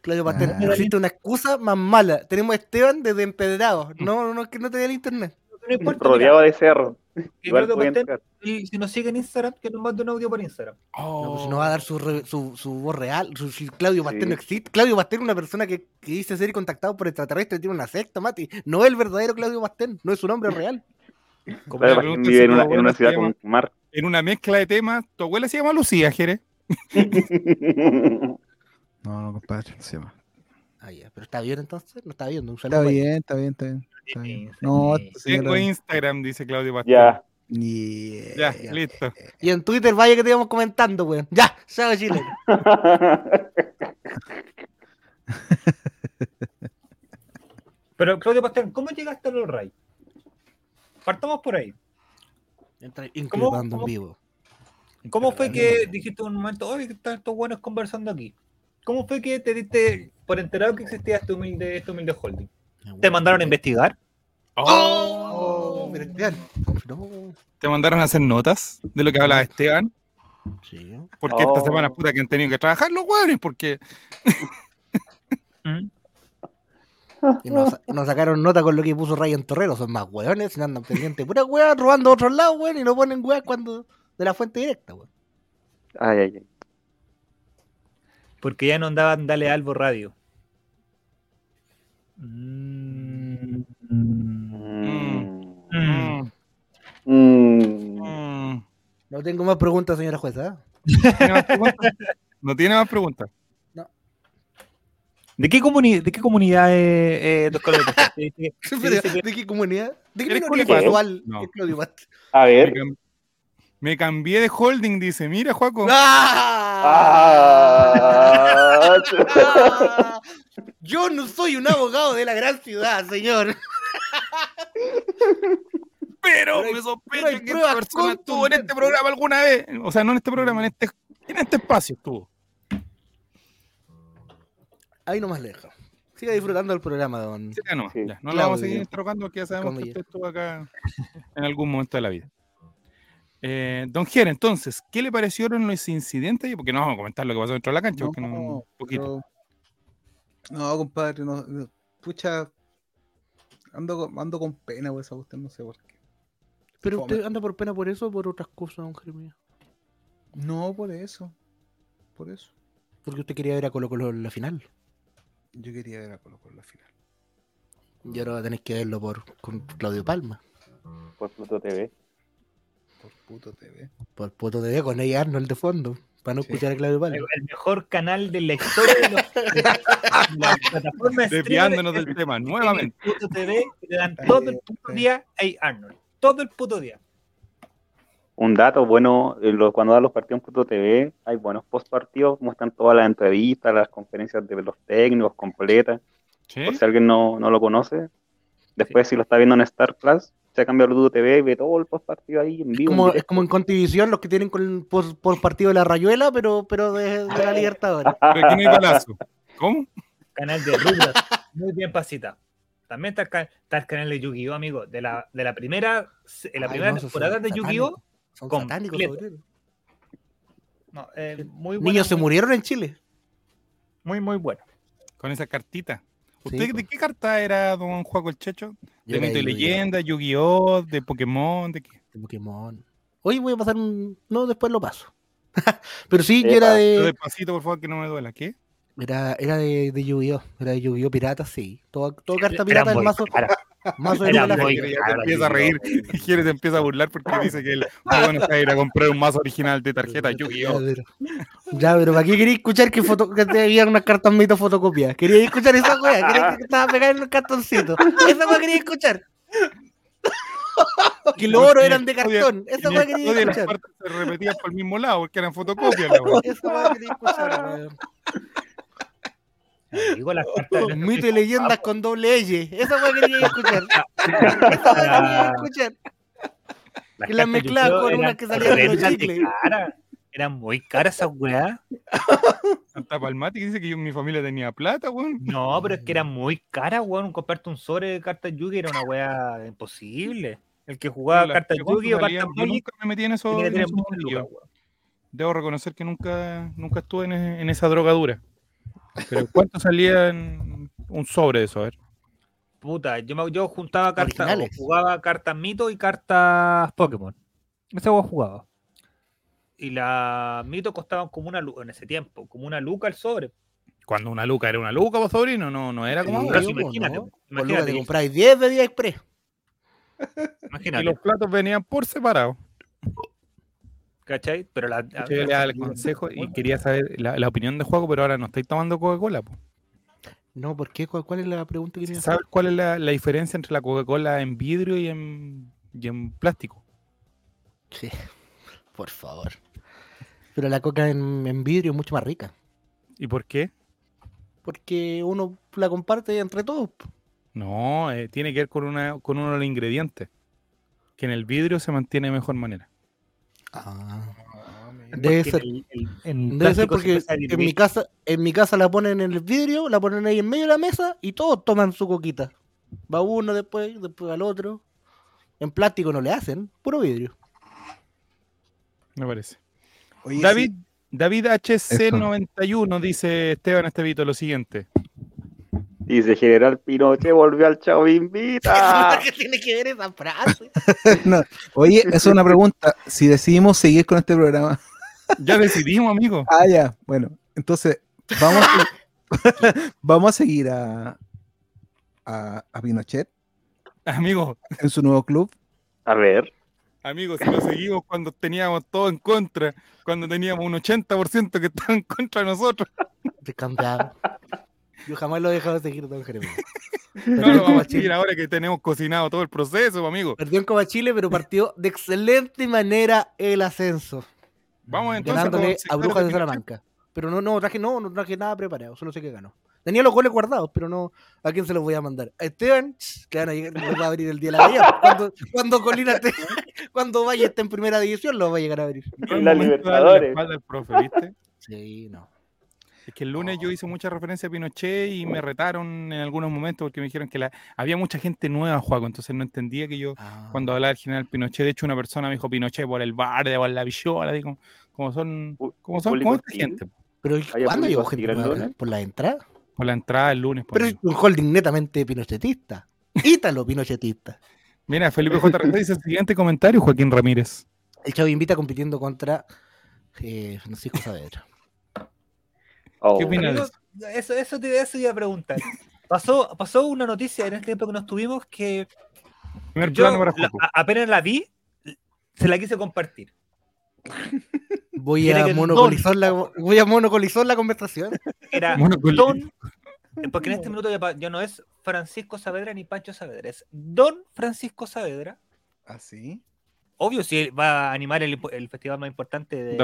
Claudio Ah. no existe una excusa más mala. Tenemos a Esteban desde Empedrado. No, no, es que no te dé el internet. No importa, Rodeado de cerro. Que Igual pueden entrar. y si nos sigue en Instagram, que nos mande un audio por Instagram. No, pues si no va a dar su, re- su, su voz real. Su, si Claudio Pastel Sí. no existe. Claudio Pastel es una persona que, que dice ser contactado por extraterrestres, tiene una secta, Mati. No es el verdadero Claudio Pastel, no es su nombre [LAUGHS] real. Como Claro, pregunta vive en una, en ciudad llama- con mar. En una mezcla de temas, tu abuela se llama Lucía, Jere. [LAUGHS] [LAUGHS] No, no, compadre, no se llama. Ah, ya, pero está bien entonces, no está bien. Un Está saludo. bien, está bien, está bien. está bien. No, Tengo señora- Instagram, dice Claudio Pastén. ya. Ya, ya. listo. Y en Twitter, vaya que te íbamos comentando, weón. Ya, chao Chile. [LAUGHS] Pero, Claudio Pastel, ¿cómo llegaste a los Ray? Partamos por ahí. Entra ¿Cómo- incluyendo en vivo. ¿Cómo fue que dijiste un momento, oye, que están estos buenos conversando aquí? ¿Cómo fue que te diste por enterado que existía este humilde, este humilde holding? ¿Te mandaron a investigar? ¡Oh! Mira, Esteban. No, Te mandaron a hacer notas de lo que hablaba Esteban. sí. Porque Oh. esta semana, puta, que han tenido que trabajar los hueones, porque ¿Mm? Y nos, nos sacaron nota con lo que puso Ryan Torrero. Son más weones, no andan pendientes. Pura weón robando a otros lados, weón, y no ponen weón cuando. de la fuente directa, weón. Ay, ay, ay. Porque ya no andaban Dale Albo Radio. Mm. Mm. mm, Mm. mm. No tengo más preguntas, señora jueza. ¿Tiene más preguntas? No tiene más preguntas. ¿De qué, comuni- de qué comunidad es eh, [LAUGHS] dice que- ¿De qué comunidad? ¿De qué ¿Eres minoría sexual No. A ver. Me cambié de holding, dice. Mira, Juaco. ¡Ah! Ah. ¡Ah! Yo no soy un abogado de la gran ciudad, señor. Pero Pero me sospecho que esta persona estuvo en este programa alguna vez. O sea, no en este programa, en este, en este espacio estuvo. Ahí nomás le dejo. Siga disfrutando del programa, don. Sí, ya no, Sí. ya, no lo vamos a seguir interrogando porque ya sabemos que Comillas. usted estuvo acá en algún momento de la vida. Eh, don Ger, entonces, ¿qué le parecieron los incidentes? Porque no vamos a comentar lo que pasó dentro de la cancha, porque no, un poquito. pero- No, compadre, no, no, pucha, ando, con- ando con pena, güey, esa cuestión, no sé por qué. Pero Fome. usted anda por pena por eso o por otras cosas, don Jeremías. No, por eso, por eso. Porque usted quería ver a Colo Colo en la final. Yo quería ver a Colo Colo en la final. Y ahora tenéis que verlo por con Claudio Palma. Por Pluto TV. Por puto TV. Por Poto TV con ella Arnold de fondo. Para no Sí. escuchar a Claudio Palma. el, el mejor canal de la historia de, los- de la plataforma de Desviándonos del tema el nuevamente. puto TV dan todo el puto día a Arnold. Todo el puto día. Un dato bueno, en lo- cuando dan los partidos en Pluto TV, hay buenos post partidos, muestran todas las entrevistas, las conferencias de los técnicos completas. ¿Sí? Por si alguien no, no lo conoce. Después, si lo está viendo en Star Plus, se cambia a Pluto TV y ve todo el post partido ahí en Es vivo. en es como en Contivisión los que tienen con, por, por partido de la Rayuela, pero, pero de, de la Libertadores. [LAUGHS] ¿Cómo? Canal de Rugrats. Muy bien pasita. También está el, está el canal de Yu-Gi-Oh, amigo. De la, de la primera, en la Ay, primera no, temporada de Yu-Gi-Oh. Son satánicos. No, eh, muy buena, Niños se muy- murieron en Chile. Muy, muy bueno. Con esa cartita. ¿Usted Sí, de pues. qué carta era don Juaco el Checho? Yo ¿De era mito y Yu-Gi-Oh, leyenda, Yu-Gi-Oh, de Pokémon, de qué? de Pokémon. Hoy voy a pasar un. No, después lo paso. [LAUGHS] pero sí, yo Epa. era Pero de. despacito, por favor, que no me duela. ¿Qué? Era, era de, de Yu-Gi-Oh! Era de Yu-Gi-Oh! Pirata, sí. Todo, todo carta Era pirata es muy mazo, cara. Ya te cara, empieza a reír. Y Quiere se empieza a burlar porque dice que él va a ir a comprar un mazo original de tarjeta Yu-Gi-Oh! ya, pero ¿para qué quería escuchar que, foto, que te había unas cartas mito fotocopiadas? Quería escuchar esa wea, quería que estaba pegada en el cartoncito. Esa wea quería escuchar. [LAUGHS] Que los oros eran de el cartón. Esa el quería estudio las escuchar. partes se repetían por el mismo lado porque eran fotocopias. la. Esa weá quería escuchar, weón. Digo, las cartas de- Mito y leyendas con doble L. Esa weá quería escuchar. [LAUGHS] Esa weá quería escuchar. Las que las cartas mezclaba con unas que salían de los chicles. cara. Eran muy caras esas weas. Santa Palmati que dice que yo en mi familia tenía plata, weón. No, pero es que eran muy caras, weón. Comprarte un sobre de cartas Yugi era una wea imposible. El que jugaba Las cartas que Yugi o cartas yo nunca me metí en eso. que en weón. Debo reconocer que nunca, nunca estuve en, e- en esa drogadura. Pero ¿cuánto salía en un sobre de eso? A ver. Puta, yo, me- yo juntaba cartas, jugaba cartas Mito y cartas Pokémon. Esa wea jugaba. Y las Mito costaban como una luca en ese tiempo, como una luca el sobre. Cuando una luca era una luca, vos sobrino, no, no era como Sí, ahora. Imagínate, ¿no? imagínate, te compráis 10 de día express. Y imagínate, los platos venían por separado. ¿Cachai? Pero la, Yo le daba el consejo y quería saber la, la opinión de juego, pero ahora no estoy tomando Coca-Cola. po. No, ¿por qué? ¿Cuál, cuál es la pregunta que me ¿Sabes cuál es la, la diferencia entre la Coca-Cola en vidrio y en, y en plástico? Sí, [LAUGHS] por favor. Pero la coca en, en vidrio es mucho más rica. ¿Y por qué? Porque uno la comparte entre todos. No, eh, tiene que ver con, una, con uno de los ingredientes. Que en el vidrio se mantiene de mejor manera. Debe ser. Debe ser porque en mi casa, en mi casa la ponen en el vidrio, la ponen ahí en medio de la mesa y todos toman su coquita. Va uno después, después al otro. En plástico no le hacen, puro vidrio. Me parece. Oye, David, sí, David HC91 dice Esteban Estevito lo siguiente. Dice General Pinochet volvió al Chavo Invita. [LAUGHS] ¿Qué tiene que ver esa frase? [LAUGHS] no. Oye, es una pregunta. Si decidimos seguir con este programa. [LAUGHS] Ya decidimos, amigo. Ah, ya. Bueno, entonces, vamos a, vamos a seguir a, a, a Pinochet Amigo, en su nuevo club. A ver. amigo, si lo seguimos cuando teníamos todo en contra, cuando teníamos un 80% que estaba en contra de nosotros. Descambiado. Yo jamás lo he dejado de seguir, don Jeremías. [LAUGHS] No lo vamos a seguir ahora que tenemos cocinado todo el proceso, amigo. perdió en Copa Chile, pero partió de excelente manera el ascenso. Vamos entonces ganándole a Brujas de. Salamanca. Pero no, no traje, no, no traje nada preparado, solo sé que ganó. Tenía los goles guardados, pero no, ¿a quién se los voy a mandar? A Esteban, que van a llegar, los va a abrir el día de la mañana. [LAUGHS] Cuando, cuando Colina esté, cuando vaya esté en primera división, los va a llegar a abrir. En la darle la Libertadores. espalda al profe, ¿viste? Sí, no. Es que el lunes yo hice mucha referencia a Pinochet y me retaron en algunos momentos porque me dijeron que la... había mucha gente nueva, Juaco, entonces no entendía que yo Ah, cuando hablaba del general Pinochet, de hecho una persona me dijo Pinochet por el bar de la Villola, digo, como son, como son como esta gente, Pero ¿Había ¿cuándo llegó gente nueva? ¿Por la entrada? por la entrada el lunes. por Pero es un holding netamente pinochetista. Ítalo pinochetista. Mira, Felipe JRC dice el siguiente comentario, Joaquín Ramírez. El Chavo Invita compitiendo contra eh, Francisco Saavedra. Oh. ¿Qué opinas Amigo, eso? Eso, eso, te, eso iba a preguntar. Pasó, pasó una noticia en este tiempo que nos tuvimos que Primer yo plano para la- Joaco. a- apenas la vi, se la quise compartir. Voy a el monocolizar la, voy a monocolizar la conversación. Era [LAUGHS] Don, [LAUGHS] porque en este minuto ya, no es Francisco Saavedra ni Pancho Saavedra, es Don Francisco Saavedra. ¿Así? Obvio, si va a animar el, el festival más importante de,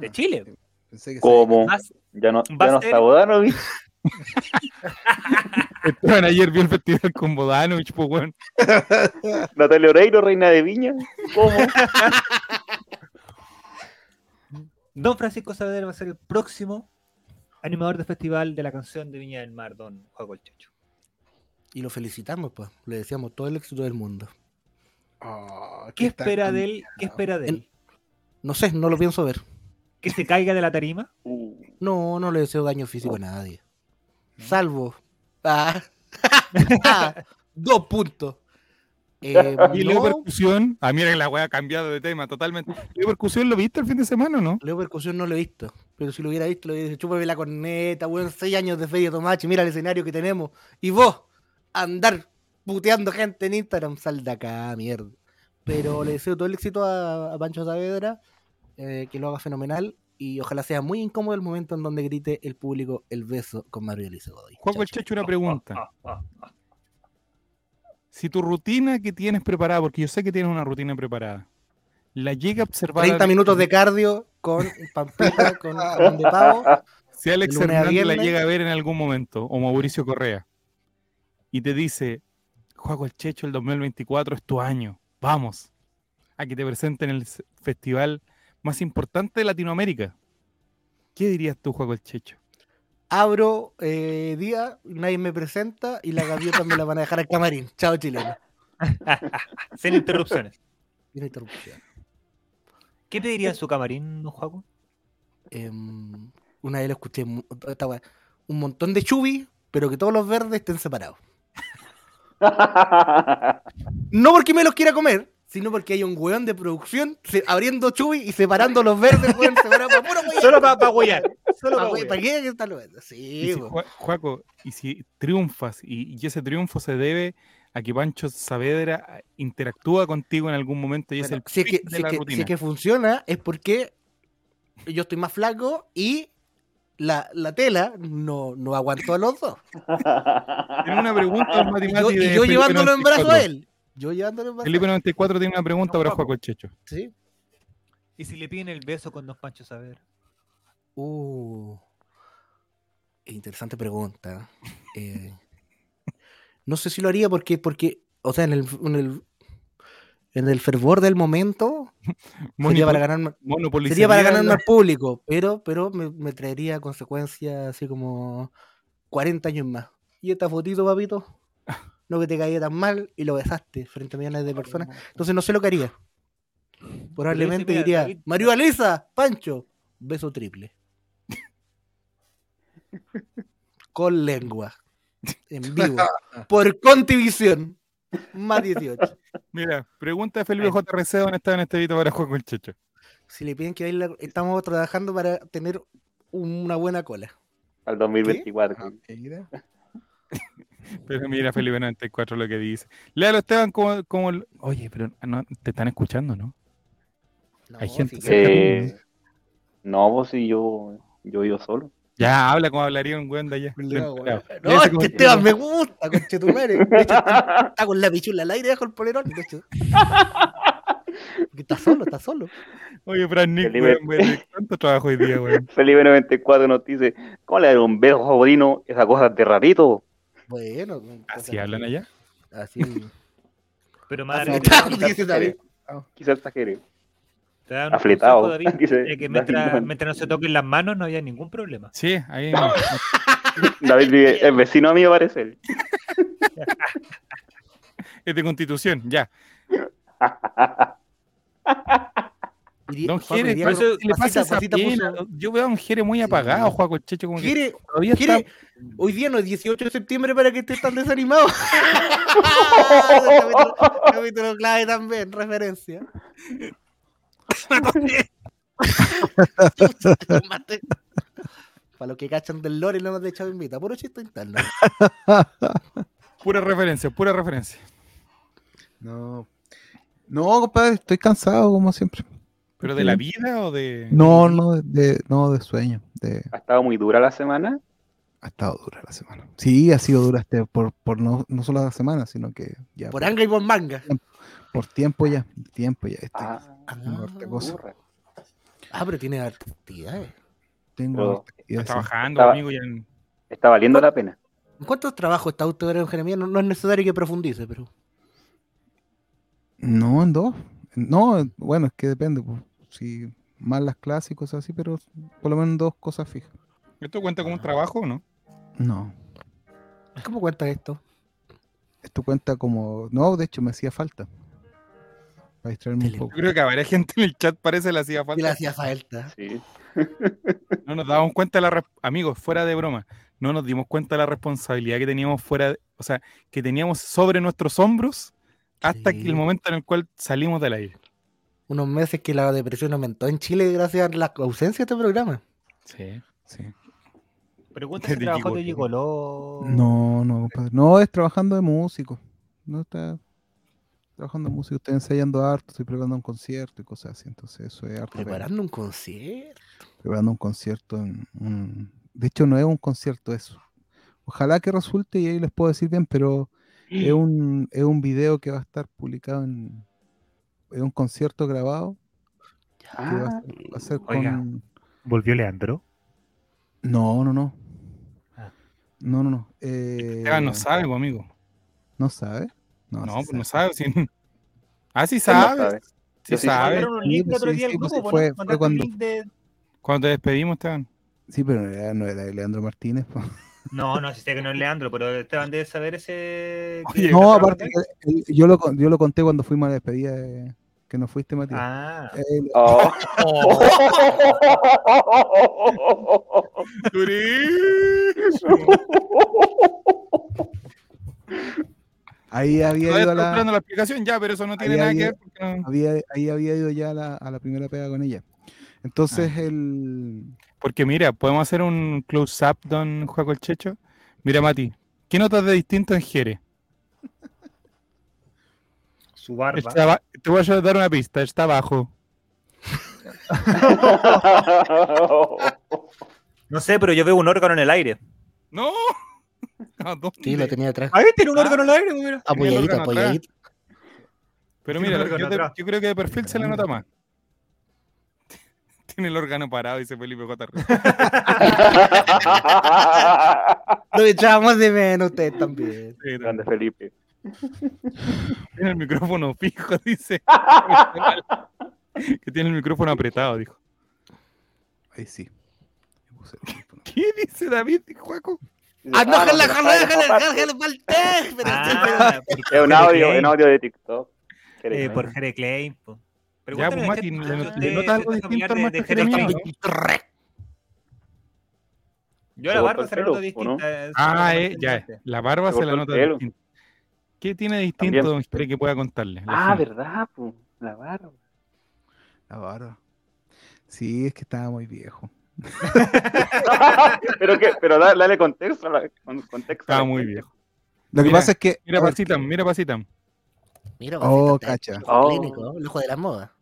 de Chile. Pensé que ¿Cómo? Ya no, ya no está Bodanovich. Esteban ayer vio el festival con Bodanovich, pues bueno. [LAUGHS] [LAUGHS] Natalia Oreiro, reina de Viña. ¿Cómo? Don Francisco Saavedra va a ser el próximo animador del festival de la canción de Viña del Mar, Don Juego el Chacho. Y lo felicitamos, pues. Le deseamos todo el éxito del mundo. Oh, ¿Qué espera de él? ¿Qué espera de él? No sé, no lo pienso ver. ¿Que se caiga de la tarima? Uh, No, no le deseo daño físico a nadie. Salvo. [LAUGHS] Ah. Dos puntos. Eh, Y Leo no, Percusión, ah, que la wea ha cambiado de tema totalmente. Leo Percusión, ¿lo viste el fin de semana o no? Leo Percusión no lo he visto. Pero si lo hubiera visto, lo hubiera dicho, chúpame la corneta, weón, seis años de Feria Tomachi, mira el escenario que tenemos. Y vos, andar puteando gente en Instagram, sal de acá, mierda. Pero le deseo todo el éxito a, a Pancho Saavedra, eh, que lo haga fenomenal. Y ojalá sea muy incómodo el momento en donde grite el público el beso con Mario Elise Godoy. Juaco el. Checho, una pregunta. Si tu rutina que tienes preparada, porque yo sé que tienes una rutina preparada, la llega a observar. 30 Alex- minutos de cardio con pampita, [LAUGHS] con jamón de pavo. Si Alex Hernández la llega a ver en algún momento, o Mauricio Correa, y te dice, Juego el Checho, el 2024 es tu año, vamos, a que te presenten el s- festival más importante de Latinoamérica. ¿Qué dirías tú, Juego el Checho? Abro eh, día, nadie me presenta y la gaviota me la van a dejar al camarín. Chao, chileno. [LAUGHS] Sin interrupciones. Sin interrupción. ¿Qué pediría en su camarín, don Juaco? Em, una vez lo escuché, esta wea, un montón de chubis, pero que todos los verdes estén separados. [LAUGHS] No porque me los quiera comer, sino porque hay un weón de producción se- abriendo chubis y separando los verdes, weón, separados para puro weón. Solo para pa huear. Solo ¿Para pa'. ¿Para qué están los verdes? Y Sí, si, weón. Jua- Juaco, y si triunfas, y, y ese triunfo se debe a que Pancho Saavedra ah, interactúa contigo en algún momento y es el si, es que, si, de es la que, si rutina. es que funciona, es porque yo estoy más flaco y la, la tela no, no aguantó a los dos. [LAUGHS] Tiene una pregunta al Y yo, y llevándolo en brazo 94. a él. Yo Felipe a él. 94 tiene una pregunta No, para Juaco. Checho. Sí. ¿Y si le piden el beso con Don Pancho Saber? Uh, interesante pregunta. Eh, no sé si lo haría porque, porque o sea, en el, en el, en el fervor del momento [LAUGHS] sería para ganar, sería para más público, pero, pero me, me traería consecuencias así como 40 años más. Y esta fotito, papito, no que te caía tan mal y lo besaste frente a millones de personas. Entonces no sé lo que haría. Probablemente mira, diría, Mario Alisa, Pancho, beso triple. [LAUGHS] Con lengua. En [LAUGHS] vivo. Por Contivisión. Más 18. Mira, pregunta de Felipe JRC dónde está en este video para Juaco el Checho. Si le piden que baile, estamos trabajando para tener una buena cola. Al 2024. Ah, mira. Pero mira, Felipe 94 lo que dice. Léalo, Esteban, como, como Oye, pero no, te están escuchando, ¿no? Hay gente sí, cerca Eh, no, pues si yo, yo vivo solo. Ya, habla como hablaría un weón de allá. No, No, es que Esteban me gusta, conchetumare. De hecho, está, está con la pichula al aire bajo el polerón. De hecho. Que está solo, está solo. Oye, Fran Nick, Felipe. weón, weón, ¿cuánto trabajo hoy día, weón? [LAUGHS] Felipe 94 nos dice, ¿cómo le un beso sobrino? Esa cosa de ratito. Bueno. ¿Así hablan allá? Así. Pero más. Quizás exagere. te dan un afletado, David, que mientras, mientras no se toquen las manos no había ningún problema. Sí, ahí. [LAUGHS] David vive- es vecino mío, parece él. Es de constitución, ya. [LAUGHS] Don Jere, diría ¿qué pero algo- le pasa pasita, esa pasita pena? Yo veo a un Jere muy Sí. apagado, Juaco el Checho, como Jere, todavía Jere, está... hoy día no es 18 de septiembre para que estés tan desanimado. capítulo, [LAUGHS] [LAUGHS] capítulo clave también, referencia. Para los que cachan del lore no hemos echado invita, puro chiste interno. [LAUGHS] Pura referencia, pura referencia. No. No, compadre, estoy cansado como siempre. ¿Pero de la vida o de...? No, no, de, no, de sueño. De, Ha estado muy dura la semana. ha estado dura la semana. Sí, ha sido dura este, por, por no, no solo la semana, sino que ya Por anga y por manga. por tiempo ya. Tiempo ya. Estoy, Ah, cosa. burra. Ah, pero tiene actividades. Tengo Pero harta actividad, Está trabajando, Estaba- amigo, ya en- Está valiendo la pena. ¿En cuántos trabajos está usted ahora en Jeremías? No, no es necesario que profundice, pero. No, en dos. No, bueno, es que depende. pues, Si más las clases y cosas así, pero por lo menos dos cosas fijas. ¿Esto cuenta como un trabajo o no? No. ¿Cómo cuenta esto? Esto cuenta como. No, de hecho me hacía falta. Para distraerme un poco. Yo creo que a varias gente en el chat parece le hacía ¿Qué falta. le hacía falta? Sí. [LAUGHS] No nos dábamos cuenta de la... Amigos, fuera de broma, no nos dimos cuenta de la responsabilidad que teníamos fuera... de- O sea, que teníamos sobre nuestros hombros hasta que Sí. el momento en el cual salimos del aire. Unos meses que la depresión aumentó en Chile gracias a la ausencia de este programa. Sí. Sí. Pregunta si trabajó de gigoló. No, no, compadre. No, es trabajando de músico. No está trabajando de músico, estoy ensayando harto, estoy preparando un concierto y cosas así. Entonces, eso es harto. Preparando un concierto. Preparando un concierto. En, un- De hecho, no es un concierto eso. Ojalá que resulte y ahí les puedo decir bien, pero Es [LAUGHS] un, es un video que va a estar publicado en. Es un concierto grabado. Que va, a Ah, ser, va a ser Oiga. con. ¿Volvió Leandro? No, no, no. Ah. No, no, no. Eh, Esteban no sabe, pues, amigo. ¿No sabe? No, No, sí pues no sabe. [LAUGHS] sí. Ah, sí él no sabe. sabe. Sí sabe. Sí, pues pues sí, fue- cuando- link de- Cuando te despedimos, Esteban. Sí, pero no era, no era de Leandro Martínez. po. No, no, si sé que no es Leandro, pero Esteban debe saber ese. Oye, que- No, que- aparte, que, eh, yo lo, yo lo conté cuando fuimos a la despedida de- que no fuiste, Matías. Ah. Eh, Oh. [LAUGHS] ahí había Todavía ido a la, la explicación ya, pero eso no tiene Ahí nada que había- ver. porque no- había, ahí había ido ya a la, a la primera pega con ella. Entonces Ah. el Porque mira, podemos hacer un close-up, don Juaco el Checho. Mira, Mati, ¿qué notas de distinto en Jere? Su barba. Está te voy a dar una pista, está abajo. [LAUGHS] No sé, pero yo veo un órgano en el aire. ¡No! [LAUGHS] ¿A dónde? Sí, lo tenía atrás. Ahí tiene un Ah. órgano en el aire, mira. Apoyadito, apoyadito. Pero mira, te- yo creo que de perfil se le nota más. Tiene el órgano parado, dice Felipe J. [LAUGHS] Lo echábamos de menos ustedes también. Sí, Grande Felipe. [LAUGHS] Tiene el micrófono fijo, dice. [LAUGHS] que tiene el micrófono apretado, dijo. ahí sí. ¿Qué dice David, Juaco? Ah, no, Ah, déjale, no, déjale, déjale, aparte. déjale, déjale, pero Ah, Es un audio, un audio de TikTok. Eh, por Jere Klein. po. Ya, pues, Mati, ¿le not- de- le notas algo distinto al de- de. Yo a la barba se la noto distinta. Ah, eh, ya. La barba Se la nota pelo. distinta. ¿Qué tiene distinto, También. don que pueda contarle? Ah, gente? verdad, pues. La barba. La barba. Sí, es que estaba muy viejo. [LAUGHS] pero que, pero da- dale contexto, contexto. Estaba muy gente. viejo. Lo que Mira, pasa es que. Mira Pasitam, mira Pasitam. Mira, Oh, pues, cacha. el Oh. clínico, el ojo de la moda.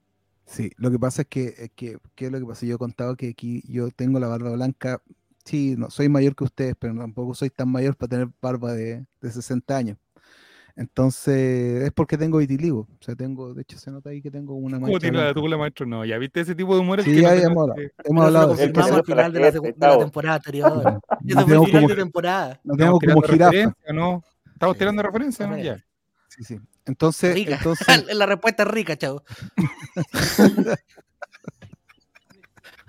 Sí, lo que pasa es que, es que ¿qué es lo que pasa? Yo he contado que aquí yo tengo la barba blanca. Sí, no soy mayor que ustedes, pero tampoco soy tan mayor para tener barba de, de 60 años. Entonces, es porque tengo vitiligo. O sea, tengo, de hecho, se nota ahí que tengo una ¿Cómo mancha tiene la tula, maestro? No, ya viste ese tipo de humor. Sí, que no ya hemos hablado. que- Hemos eso hablado que confirmamos al final de la, de temporada anterior. No Ese fue tengo el final como, de temporada. no Estamos tengo como tirando jirafa. referencia, ¿no? Estamos tirando referencia, ¿no? Ya. Sí, sí. Entonces, Rica. entonces, [LAUGHS] la respuesta es rica, chavo. [LAUGHS]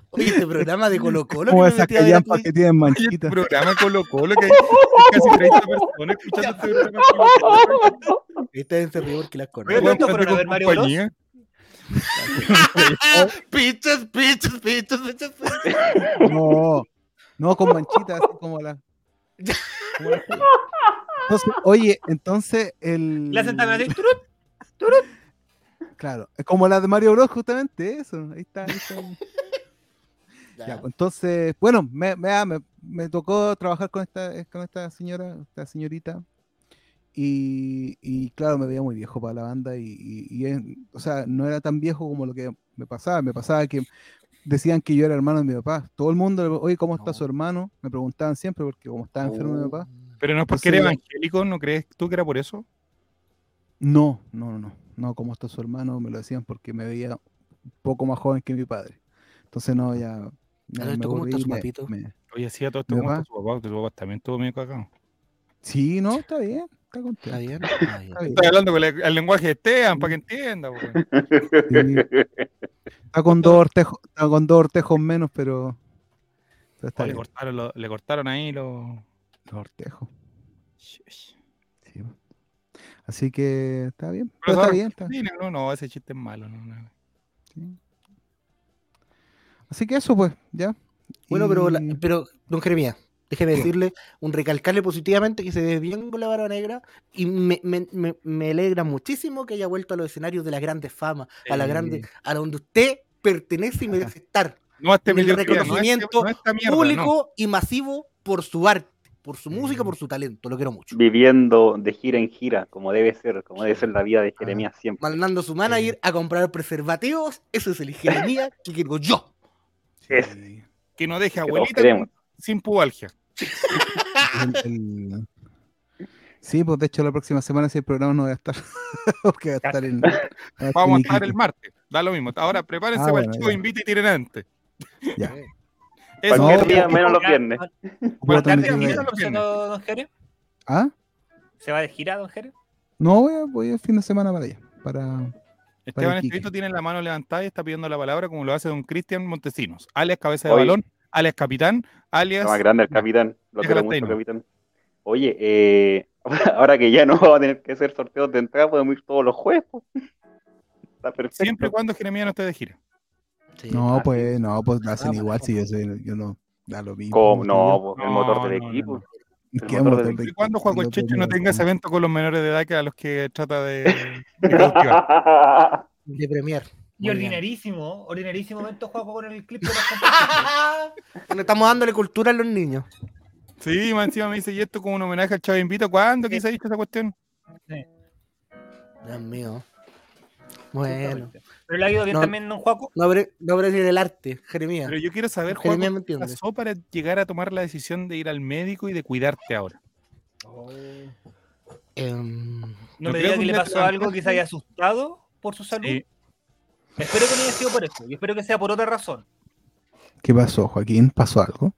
Oye, este programa de Colo Colo. como esas callampas que tienen Oye, este manchitas. programa Colo Colo, que hay casi 30 personas escuchando este programa Colo Colo. Ustedes se ríen porque las Oye, conocen. ¿cuánto Weón, fueron a ver con Mario Bros? compañía. [LAUGHS] Pichos, pichos, pichos, pichos. No, no con manchitas, así como la. como la- Entonces, oye, entonces el. Hacen también así, turut. Claro, es como la de Mario Bros, justamente, eso. Ahí está, ahí está. Ya, pues, entonces, bueno, me, me, ah, me- me tocó trabajar con esta, con esta señora, esta señorita. Y, y claro, me veía muy viejo para la banda. Y, y- y es- o sea, no era tan viejo como lo que me pasaba. Me pasaba que decían que yo era hermano de mi papá. Todo el mundo, oye, ¿cómo está No. su hermano? Me preguntaban siempre porque como estaba enfermo mi papá. Pero no es porque ya- evangélico, ¿no crees tú que era por eso? No, no, no, no. No, ¿cómo está su hermano? Me lo decían porque me veía un poco más joven que mi padre. Entonces, no, ya. ya me ¿cómo está su papito? me- Oye, sí, a todo esto, ¿cómo está papá. su papá? Su papá también estuvo medio cagado. Sí, no, está bien, está contento. Está bien, [LAUGHS] está bien. Estoy hablando con el, el lenguaje de Esteban, para que entienda. po. Está con dos ortejos, está con dos ortejos menos, pero, pero está Oh, le, cortaron lo- le cortaron ahí los... Los ortejos. sí. Así que está bien. Pero está bien, está- Sí, no, no, ese chiste es malo. No, no. sí. Así que eso, pues, ya. Bueno, pero, la- pero, don Jeremías, déjeme ¿Qué? decirle, un recalcarle positivamente que se ve bien con la barba negra y me, me, me, me alegra muchísimo que haya vuelto a los escenarios de las grandes famas, a la grande, a donde usted pertenece y merece estar, No este El mediocridad, no este- reconocimiento no esta mierda, público y masivo por su arte, por su música, Mm. por su talento, lo quiero mucho. Viviendo de gira en gira, como debe ser, como debe ser la vida de Jeremías siempre. Mandando a su manager a comprar preservativos, eso es el Jeremías que quiero yo. Es- Sí. Que no deje abuelita queremos. sin pubalgia. Sí, pues de hecho la próxima semana si el programa no va a estar. [LAUGHS] porque va a estar en. va a estar Vamos a estar el martes. Da lo mismo. Ahora prepárense Ah, para bueno, el chico, ya. invite y tiren antes. Ya. Eso No, día, menos los viernes. Puedo Bueno, ¿Se va don Jerez? ¿Ah? ¿Se va de gira, don Jerez? No, voy, a, voy el fin de semana para allá. Para... Esteban. Estevito tiene la mano levantada y está pidiendo la palabra como lo hace don Cristian Montesinos, alias cabeza de Oye. balón, alias capitán, alias... Lo más grande el capitán. Lo Déjalo quiero mucho, Taino. capitán. Oye, eh, [LAUGHS] ahora que ya no vamos a tener que hacer sorteos de entrada, podemos ir todos los jueves. Está perfecto. Siempre y cuando Jeremías no esté de gira. Sí, No, claro. pues no, pues lo hacen Ah, igual pues, si yo soy, yo no da lo mismo. ¿Cómo? sí, No, el No, motor del no, no, equipo. no. ¿qué motor del de- ¿Y cuándo no te Checho no tenga ese evento con los menores de edad que a los que trata de, [LAUGHS] de Premier. Y Muy bien. ordinarísimo, ordinarísimo momento juego con el clip de los [LAUGHS] estamos dándole cultura a los niños. Sí, más encima me dice, y esto como un homenaje al Chavo Invito. ¿Cuándo ha dicho esa cuestión? Dios mío. Bueno. Pero le ha ido bien No. también don Juaco. No habré, no habré ni el arte, Jeremías. Pero yo quiero saber, me ¿qué pasó para llegar a tomar la decisión de ir al médico y de cuidarte ahora? Em, No No me creo diga que que le pasó algo que se haya asustado por su salud. Sí. Espero que no haya sido por eso. Y espero que sea por otra razón. ¿Qué pasó, Joaquín? ¿Pasó algo?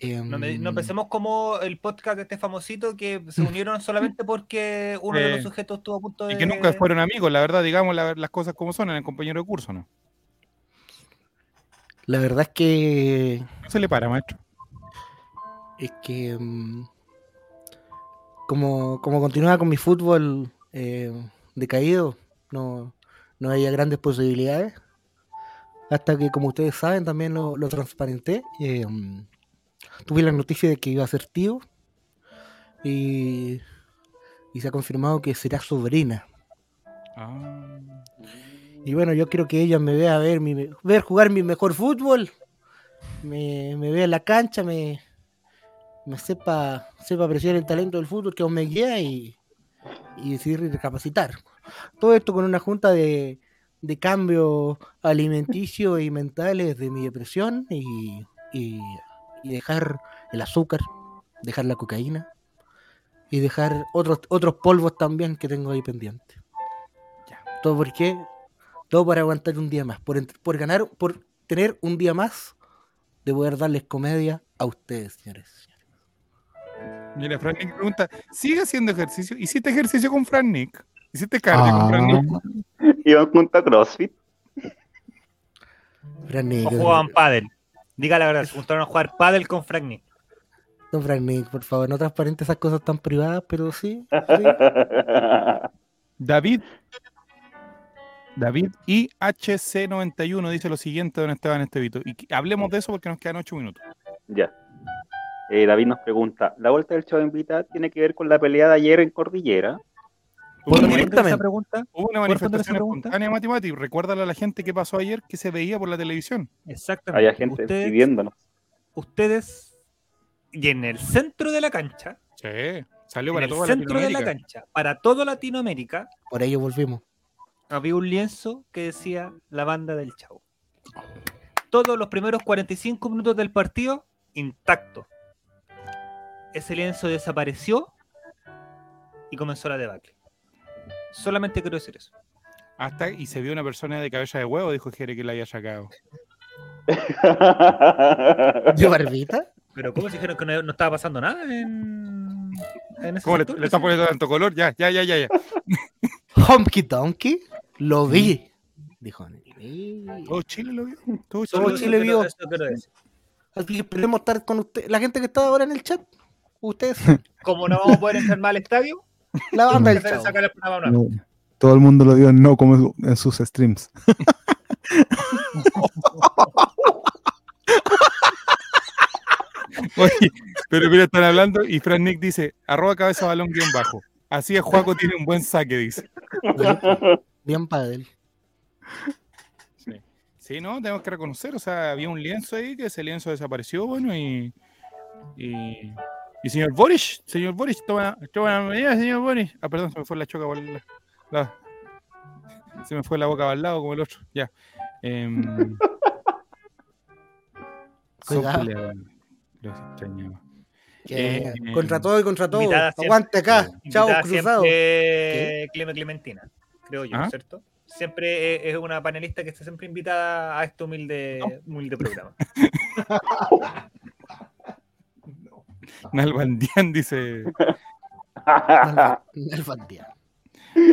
Em, No, me- no pensemos como el podcast de este famosito que se [LAUGHS] unieron solamente porque uno de los sujetos estuvo a punto de. Y que nunca fueron [LAUGHS] amigos, la verdad, digamos la- las cosas como son en el compañero de curso, ¿no? La verdad es que No se le para, maestro. es que em, como, como continuaba con mi fútbol eh, decaído, no, no había grandes posibilidades. Hasta que, como ustedes saben, también lo, lo transparenté. em, tuve la noticia de que iba a ser tío. Y, y se ha confirmado que será sobrina. Ah. Y bueno, yo quiero que ella me vea ver, mi, ver jugar mi mejor fútbol, me, me vea en la cancha, me, me sepa, sepa apreciar el talento del fútbol que aún me guía y, y decidir recapacitar. Todo esto con una junta de, de cambios alimenticios y mentales de mi depresión y, y- y dejar el azúcar, dejar la cocaína y dejar otros, otros polvos también que tengo ahí pendientes. ¿Todo por qué? Todo para aguantar un día más, por, por ganar, por tener un día más de poder darles comedia a ustedes, señores. Mira, Fran Nick pregunta, ¿sigue haciendo ejercicio? ¿Hiciste ejercicio con Fran Nick? ¿Hiciste cardio con Fran Nick? Ah, Iban junto a CrossFit. Fran Nick, O jugaban pádel. Diga la verdad, se juntaron a jugar pádel con Frank Nick. don Fran Nick, por favor, no transparente esas cosas tan privadas, pero sí. sí. [LAUGHS] David. David IHC91 dice lo siguiente, don Esteban Estevito. Y que- hablemos de eso porque nos quedan ocho minutos. Ya. Eh, David nos pregunta, ¿la vuelta del Chavo Invita tiene que ver con la pelea de ayer en Cordillera? Esa pregunta? hubo una ¿Puedo responder esa manifestación espontánea, Mati Mati. Recuérdale a la gente qué pasó ayer que se veía por la televisión. Exactamente. Había gente ustedes, pidiéndonos. ustedes, y en el centro de la cancha, Sí, salió en para el toda centro de la cancha, para toda Latinoamérica, Por ello volvimos. había un lienzo que decía la banda del Chavo. Todos los primeros 45 minutos del partido, intacto. Ese lienzo desapareció y comenzó la debacle. Solamente quiero decir eso. Hasta y se vio una persona de cabeza de huevo, dijo Jere que la había sacado. [LAUGHS] ¿De barbita? Pero ¿cómo se dijeron que no, no estaba pasando nada en, en ese ¿Cómo le, sector? le están poniendo tanto color? Ya, ya, ya, ya, ya. [LAUGHS] Humpty Donkey, lo vi. Dijo. Todo Chile lo vio. Todo Chile. Todo vio. Así que esperemos estar con usted, la gente que está ahora en el chat. Ustedes, [LAUGHS] Como no vamos a poder entrar más al estadio, la banda del Chavo. no, todo el mundo lo dio en no como en sus streams. [LAUGHS] Oye, pero mira, están hablando y Fran Nick dice, arroba cabeza balón guion bajo. Así es, Juaco tiene un buen saque, dice. Bien padre. Sí, no, tenemos que reconocer, o sea, había un lienzo ahí, que ese lienzo desapareció, bueno, y... Y, y señor Boris, señor Boris, toma, toma la medida, señor Boris. Ah, perdón, se me fue la choca por la, la- Se me fue la boca para el lado como el otro, ya. Em. [LAUGHS] Los extrañaba. Eh, contra todo y contra todo. Aguante acá. Chao, Invitada cruzado. Cleme Clementina, creo yo, ¿Ah? ¿cierto? Siempre es- es una panelista que está siempre invitada a este humilde, humilde programa. [LAUGHS] [LAUGHS] Nalbandián dice. Nalba- Nalbandián.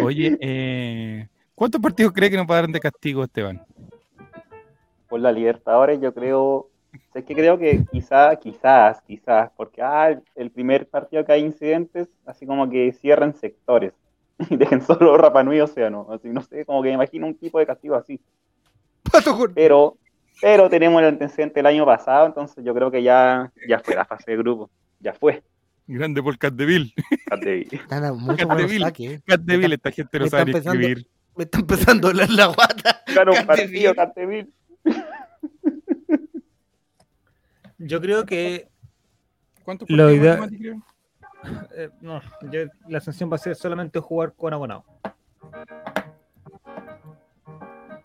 Oye, eh, ¿cuántos partidos cree que nos va a dar de castigo, Esteban? Por la Libertadores, yo creo. Es que creo que quizás, quizás, quizás, porque ah, el- el primer partido que hay incidentes, así como que cierren sectores [LAUGHS] y dejen solo Rapa Nui y Océano. Así, no sé, como que me imagino un tipo de castigo así. Pero, pero tenemos el antecedente del año pasado, entonces yo creo que ya, ya fue la fase de grupo. Ya fue. Grande por Catdeville. [LAUGHS] Buenos Bill. saques. Catdeville, esta gente no sabe escribir. Me está empezando a doler la guata. Capdeville. partido, Capdeville. [LAUGHS] Yo creo que ¿Cuántos Lo idea- eh, no, yo- la sanción va a ser solamente jugar con abonados,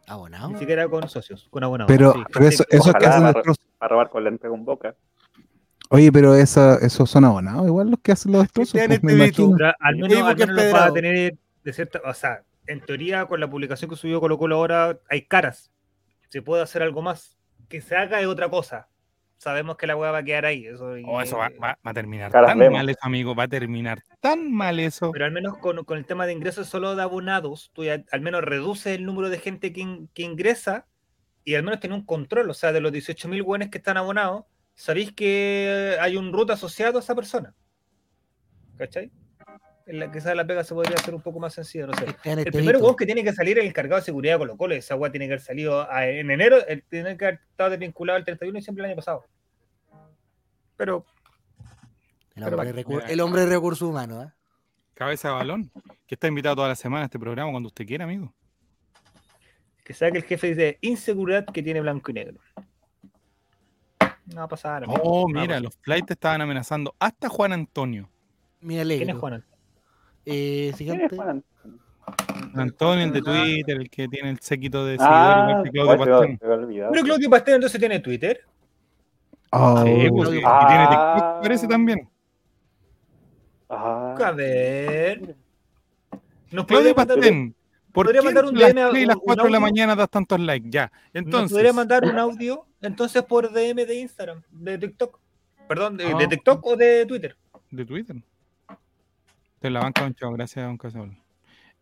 Abonado. ni siquiera con socios, con abonados. Pero, sí, pero eso, que- eso que Ojalá hacen la- destrozos. Para robar con la entrega un boca. Oye, pero esa, esos son abonados, igual los que hacen los destrozos. Pues, me Estevito. imagino. Pero al menos, al menos los va a tener de cierta, o sea, en teoría con la publicación que subió Colo Colo ahora hay caras. Se puede hacer algo más. Que se haga es otra cosa. Sabemos que la hueá va a quedar ahí. Eso, y- Oh, eso va, va- va a terminar tan vemos. mal eso, amigo. Va a terminar tan mal eso. Pero al menos con, con el tema de ingresos solo de abonados, tú ya al menos reduces el número de gente que, in- que ingresa y al menos tiene un control. O sea, de los 18.000 buenos que están abonados, sabéis que hay un root asociado a esa persona. ¿Cachai? En la quizás la pega se podría hacer un poco más sencilla, no sé. Cristian El Estevito. primer weón que tiene que salir es el encargado de seguridad de Colo Colo. Esa weá tiene que haber salido a- en enero, tiene que haber estado desvinculado el 31 de diciembre del año pasado. Pero El hombre, de Pero- recur- el hombre de recursos humanos. ¿eh? Cabeza de balón. Que está invitado toda la semana a este programa cuando usted quiera, amigo. que sea que el jefe dice inseguridad que tiene blanco y negro. No va a pasar. amigo. Oh, No mira, pasar. los flights estaban amenazando hasta Juan Antonio. Me ¿Quién alegro. es Juan? Eh, ¿Quién siguiente. es Juan? Juan Antonio, el de Twitter, el que tiene el séquito de Ah, seguidores igual que Claudio olvidado. Pero Claudio Pastel entonces tiene Twitter. Oh, Sí, pues, y Pastén. tiene Ah. TikTok, parece también. Ah, A ver. Nos Claudio. ¿Por podría mandar un las DM a- 3 y las un 4 de la audio? mañana das tantos likes? Ya. Entonces. podría mandar un audio entonces por DM de Instagram, de TikTok. Perdón, de, de Ah. TikTok o de Twitter. De Twitter. De la banca, don Chavo. Gracias, don Casol.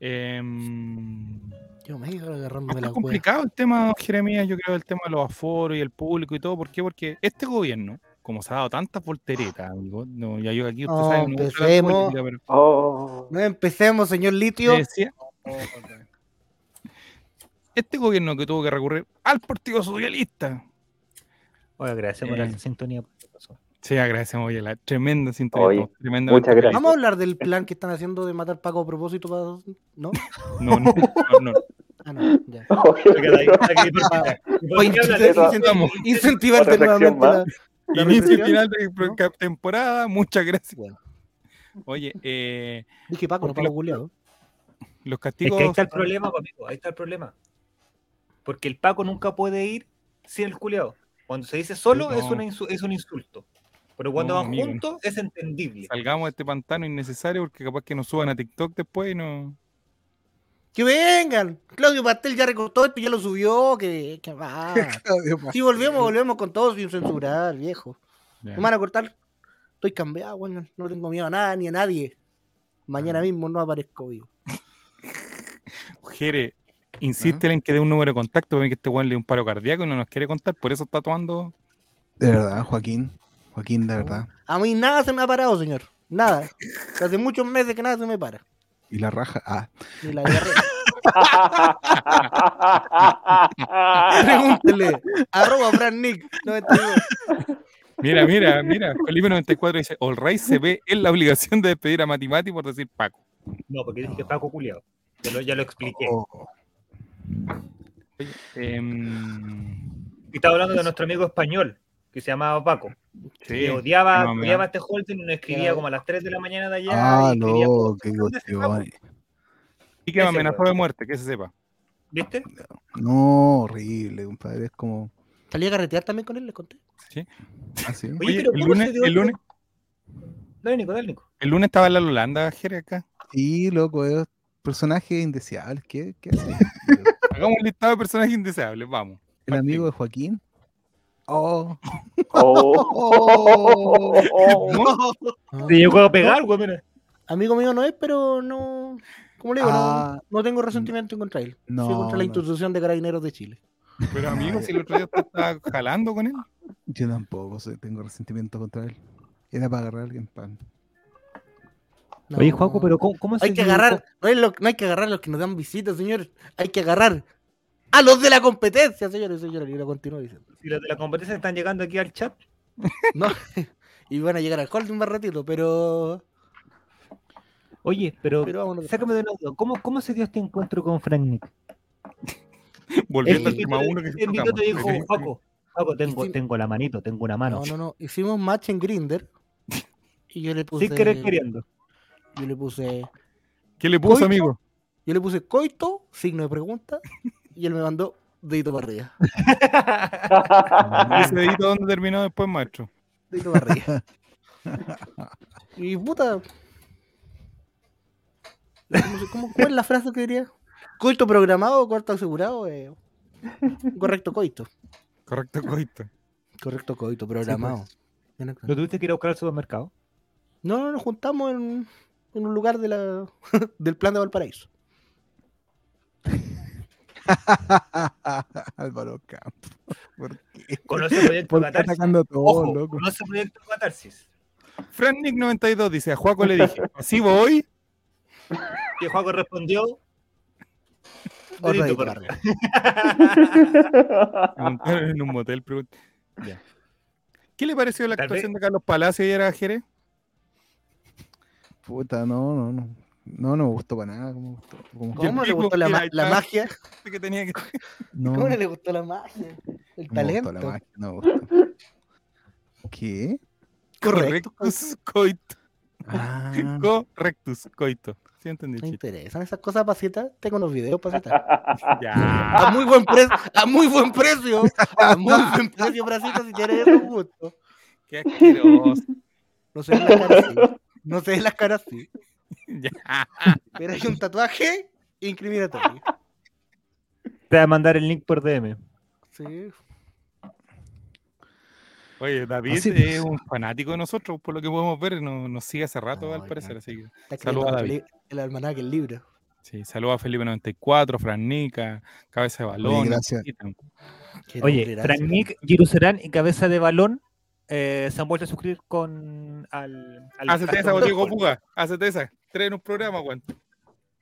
Em, Yo me iba agarrándome Está la cueva. complicado el tema, Jeremías, yo creo, el tema de los aforos y el público y todo. ¿Por qué? Porque este gobierno, como se ha dado tantas volteretas, amigo, no, ya yo aquí usted No, sabe, no me gusta la empecemos. política, pero oh, No empecemos, señor Litio. decía, este gobierno que tuvo que recurrir al Partido Socialista. Oye, gracias por la Eh. sintonía. Sí, agradecemos oye, la tremenda sintonía. Oye, tremendamente muchas gracias. Vamos a hablar del plan que están haciendo de matar Paco a propósito para... ¿No? No, no, no, no. Ah, no, ya. Oye, Eso- Vamos. Incentivar de Otra sección nuevamente la, la Inicio final de temporada, muchas gracias. Bueno. Oye, eh, Dije Paco, no Paco lo- los Es castigos. que ahí está el problema, pues, amigo, ahí está el problema. Porque el Paco nunca puede ir sin el culiado. Cuando se dice solo es, no. una es un insulto. Pero cuando No, van amigo. juntos es entendible. Salgamos de este pantano innecesario porque capaz que nos suban a TikTok después y no. Que vengan. Claudio Pastel ya recortó esto y ya lo subió. Que, que va. [LAUGHS] Si volvemos, volvemos con todo sin censurar, viejo. Ya. Me van a cortar. Estoy cambiado, weón. No tengo miedo a nada ni a nadie. Mañana mismo no aparezco vivo. Jere, insiste en que dé un número de contacto porque este weón le dio un paro cardíaco y no nos quiere contar, por eso está tomando. De verdad, Joaquín. Joaquín, de verdad. A mí nada se me ha parado, señor. Nada. [LAUGHS] Hace muchos meses que nada se me para. Y la raja. Ah, Ni la diarrea. [LAUGHS] Pregúntele. Arroba Fran Nick 92. Mira, mira, mira. Felipe 94 dice: All Right se ve en la obligación de despedir a Matimati por decir Paco. No, porque dije que Paco culiado. Ya lo, ya lo expliqué. oh, Em, Y estaba hablando de nuestro amigo español, que se llamaba Paco. sí, que odiaba, no, odiaba este Holden y nos escribía como a las 3 de la mañana de allá. ah, y no, qué. Y que me amenazó de muerte, que se sepa. ¿Viste? No, horrible, compadre. Es como. Salí a carretear también con él, les conté. Oye, Oye, pero el ¿cómo lunes, el lunes, Dale, Nico, dale, Nico. El lunes estaba en la Holanda, Jere, acá. Sí, loco, es personaje indeseable. ¿Qué, qué hace? [LAUGHS] Hagamos un listado de personajes indeseables, vamos. El amigo de Joaquín. Oh, Oh. [LAUGHS] Ah, Te llegó a pegar, güey, mira. Amigo mío no es, pero no. Como le digo, no- Ah. no, tengo resentimiento contra él. No, sí, contra la no. institución de carabineros de Chile. Pero amigo, si el otro día estaba jalando con él. yo tampoco soy- tengo resentimiento contra él. Era para agarrar a alguien pan. No. Oye, Juaco, pero ¿cómo, cómo se Hay que dio- agarrar, no, es lo- no hay que agarrar a los que nos dan visitas, señores. Hay que agarrar a los de la competencia, señores y señores. Y lo continúo diciendo. Si los de la competencia están llegando aquí al chat. [LAUGHS] No, [LAUGHS] y van a llegar al holding más ratito, pero. Oye, pero, Pero sácame de nuevo. ¿Cómo, ¿Cómo se dio este encuentro con Frank Nick? [LAUGHS] Volviendo El al tema uno que Nico te dijo. Juaco, Juaco, tengo, tengo la manito, tengo una mano. No, no, no. Hicimos match en Grinder. Y yo le puse. Sin querer queriendo. Yo le puse. ¿Qué le puso, Coito. amigo? Yo le puse coito, signo de pregunta. Y él me mandó dedito para arriba. ¿Y [LAUGHS] ese dedito dónde terminó después, maestro? Dedito para arriba. [LAUGHS] Y puta. ¿Cómo, cuál es la frase que diría? Coito programado, corto asegurado. eh, correcto coito. Correcto, coito. Correcto coito, programado. ¿Lo tuviste que ir a buscar al supermercado? No, no, nos juntamos en, en un lugar de la, [LAUGHS] del plan de Valparaíso. [LAUGHS] Álvaro Campos. ¿Por qué? Conoce el proyecto ¿Por qué Catarsis. todos, Ojo, loco? conoce el proyecto Catarsis. Frank Nick 92 dice, a Juaco le dije, así voy. [LAUGHS] Y Juaco respondió. En un motel. Ya. ¿Qué le pareció la actuación de Carlos Palacio ayer a Jerez? Puta, no, no, no. No, no me gustó para nada. ¿Cómo, gustó? ¿Cómo- Y el ¿Cómo le gustó la, ma- la magia? Que tenía que... [LAUGHS] No, ¿Cómo no le gustó la magia? El me gustó talento. la magia, no me gustó. ¿Qué? Correcto. Correctus coito. Ah, [LAUGHS] Correctus coito. ¿Sí entendí? Me interesan esas cosas para citar. Tengo unos videos para citar. [LAUGHS] Ya. A muy buen precio. A muy buen precio. A muy buen precio citar si tienes esos gustos. Qué asqueroso. No las caras así. No se ven las caras así. [LAUGHS] Ya. Pero hay un tatuaje incriminatorio. Te voy a mandar el link por DM. Sí. Oye, David Así es pues. un fanático de nosotros, por lo que podemos ver, nos, nos sigue hace rato, No, al parecer, así que Está Saludos a escribiendo el, almanaque, el libro. sí, saludos a Felipe 94, Fran Nica, Cabeza de Balón. Oye, gracias. Oye, gracias. Nick, Giro Serán y Cabeza de Balón eh, se han vuelto a suscribir con al, al Hacete esa, Diego Puga, hacete esa. Traen un programa, Juan.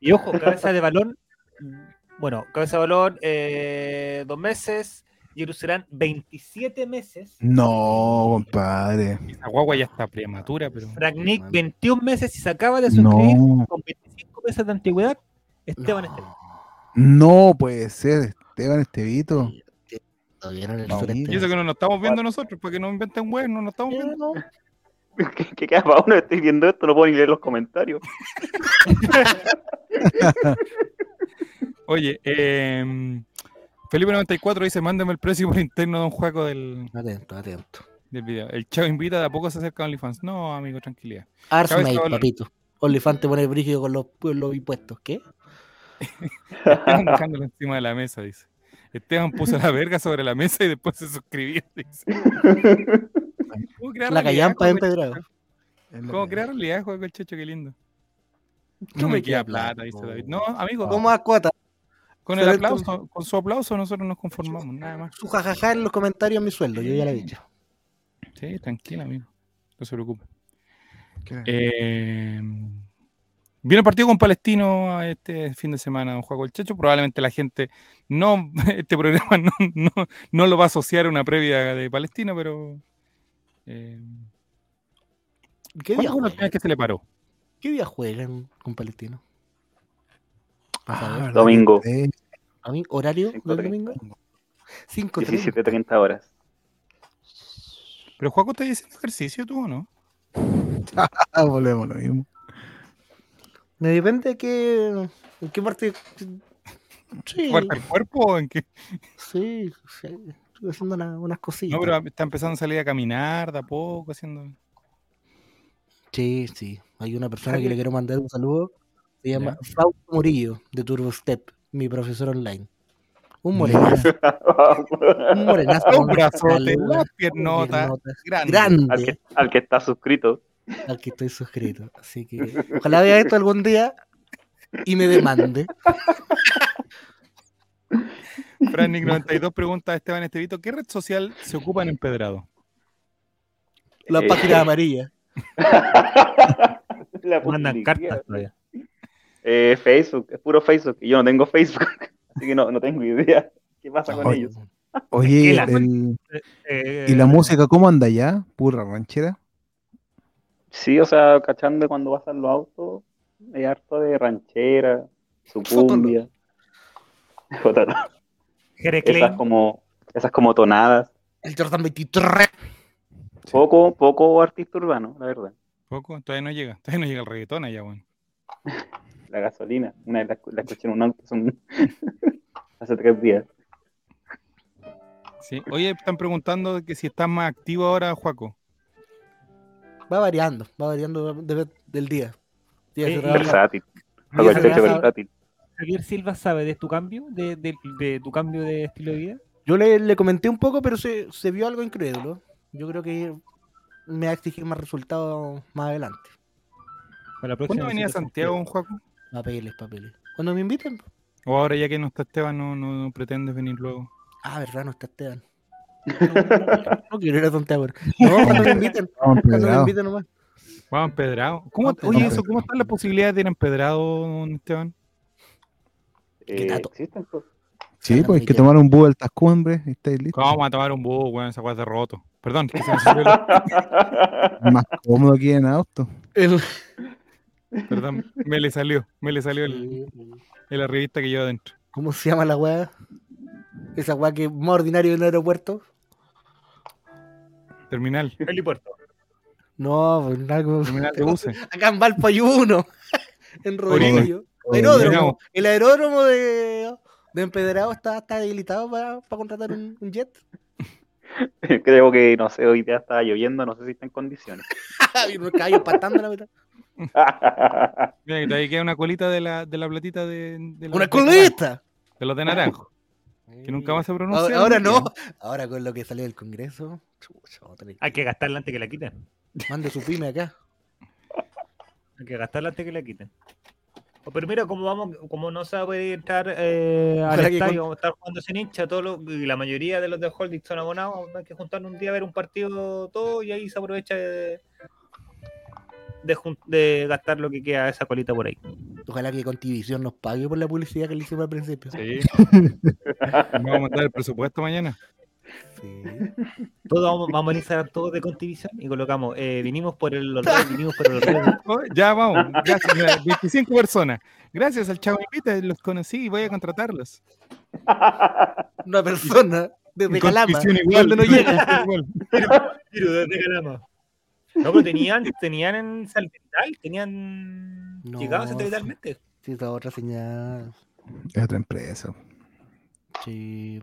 Y ojo, Cabeza de Balón, mm, bueno, Cabeza de Balón, eh, dos meses, Giro Serán, 27 meses, no, compadre. Esa guagua ya está prematura, pero. Frank Nick, 21 meses y se acaba de suscribir No, con 25 meses de antigüedad, Esteban No. Esteban. no puede ser. Esteban Estevito. Todavía no le Vamos, sureste. Y eso que no nos estamos viendo nosotros, para que no inventen web, no nos estamos viendo. ¿Qué, qué queda para uno? Estoy viendo esto, no puedo ni leer los comentarios. [LAUGHS] Oye, eh, Felipe 94 dice: Mándame el precio por interno de un juego del, Atento, atento. del video. El chavo invita, de a poco se acerca a OnlyFans. No, amigo, tranquilidad. Arsmate, papito. Olifante te pone brígido con los, los impuestos. ¿Qué? [LAUGHS] Esteban dejándolo encima de la mesa, dice. Esteban puso la [LAUGHS] verga sobre la mesa y después se suscribió, dice. [LAUGHS] ¿Cómo crear La callampa empedrado. ¿Cómo crear realidad, juego el checho? Qué lindo. No ¿Cómo me queda plata, dice David. No, amigo, ¿Cómo a cuota? con el aplauso, con su aplauso nosotros nos conformamos, nada más. Su jajaja en los comentarios mi sueldo, yo ya lo he dicho. Sí, tranquila, amigo. No se preocupe. Eh, viene el partido con Palestino este fin de semana, don Juan el Checho. Probablemente la gente no, [LAUGHS] este programa no, no, no lo va a asociar a una previa de Palestina, pero. Eh, ¿Qué ¿Cuándo día juegan? que se le paró? ¿Qué día juegan con Palestino? Ah. Domingo. Eh, ¿A mí? ¿Horario del 5:30. domingo? 5 17.30 horas. Pero Juaco, ¿estás haciendo ejercicio tú o no? [LAUGHS] ah, volvemos lo mismo. Me depende de qué, en qué parte. Sí, ¿Fuerte el cuerpo o en qué? sí, sí, estoy haciendo una- unas cosillas. No, pero está empezando a salir a caminar de a poco, haciendo. Sí, sí. Hay una persona que le quiero mandar un saludo. Se llama Fausto Murillo, de Turbo Step, mi profesor online. Un [LAUGHS] morenazo. un morenazo. Un brazote, piernotas. piernotas. Grande. Grande. al, que, al que está suscrito. Al que estoy suscrito. Así que ojalá vea esto algún [LAUGHS] día y me demande. Frannick 92 pregunta a Esteban Estevito, ¿qué red social se ocupa en Empedrado? La Eh, página amarilla. [LAUGHS] La Mandan cartas todavía. Eh, Facebook, es puro Facebook. Y yo no tengo Facebook, [LAUGHS] así que no, no tengo idea qué pasa con Oye, ellos. Oye, ¿Qué la- el- Eh, ¿y la música cómo anda ya? ¿Pura ranchera? Sí, o sea, cachando cuando vas en los autos, hay harto de ranchera, su [LAUGHS] Fótalo. cumbia. [LAUGHS] Fótalo. Jere Esas como, esas como tonadas. El Jordan 23. Poco, poco artista urbano, la verdad. Poco, todavía no llega. Todavía no llega el reggaetón allá, bueno. [LAUGHS] La gasolina. Una vez la, la escuché en un auto hace un- hace tres días. Sí. Oye, están preguntando que si estás más activo ahora, Juaco. Va variando, va variando de- del día. Versátil. Javier Silva sabe de tu cambio, de, de- de tu cambio de estilo de vida. Yo le, le comenté un poco, pero se, se vio algo incrédulo. Yo creo que me va a exigir más resultados más adelante. Para la próxima ¿Cuándo venía a Santiago, don Juaco? Papeles, papeles. Cuando me inviten. O ahora ya que no está Esteban, no, no, no pretendes venir luego. Ah, verdad, no está Esteban. No, no, no, no quiero ir a Santiago. [LAUGHS] No, cuando me inviten. Vamos, Cuando me Empedrado. inviten nomás. Vamos, empedrado. ¿Cómo, Vamos, oye, eso, ¿cómo están las posibilidades de ir a empedrado, Esteban? Eh, dato. existen, pues. Sí, pues hay que tomar un búho altas cumbres y estáis listos. ¿Cómo vamos a tomar un búho, weón? Esa weá de roto. Perdón, que se me Más cómodo aquí en auto. El- Perdón, me le salió. Me le salió el, el revista que lleva adentro. ¿Cómo se llama la weá? Esa weá que es más ordinario en el aeropuerto. Terminal. Helipuerto. No, pues algo. Terminal de buses. [LAUGHS] Acá en Valpo hay uno. [LAUGHS] En Rodrigo. Aeródromo. El aeródromo de, de Empedrado está, está habilitado para, para contratar un, un jet. [LAUGHS] Creo que, no sé, hoy día está lloviendo, no sé si está en condiciones. Hay unos caballos patando la mitad. Mira, que todavía queda una colita de la, de la platita de, de los ¡Una colita! De los de naranjo. Que nunca más se pronuncia. Ahora, ahora no. Ahora con lo que salió del Congreso. Hay que gastarla antes que la quiten. Mande su pyme acá. Hay que gastarla antes que la quiten. O, Pero mira, como vamos, como no se va a poder entrar eh, al estadio, con- vamos a estar jugando sin hincha, todo lo- y la mayoría de los de Holding son abonados, hay que juntarnos un día a ver un partido todo y ahí se aprovecha de, de, gastar lo que queda de esa colita por ahí. Ojalá que Contivisión nos pague por la publicidad que le hicimos al principio. Sí. [LAUGHS] Vamos a mandar el presupuesto mañana. Sí. [LAUGHS] Todos vamos, vamos a Instagram todos de Contivisión y colocamos, eh, vinimos por el Olred, vinimos por el Olred. [LAUGHS] Oh, ya vamos. Gracias. mira, 25 personas. Gracias al Chavo Invita, los conocí y voy a contratarlos. Una persona desde Calama. Cuando no llega. igual. Tiro desde Calama. No, pero [LAUGHS] tenían, tenían en Salvital, tenían No, llegado satelitalmente. Sí, esa otra señal. Es otra empresa. Sí.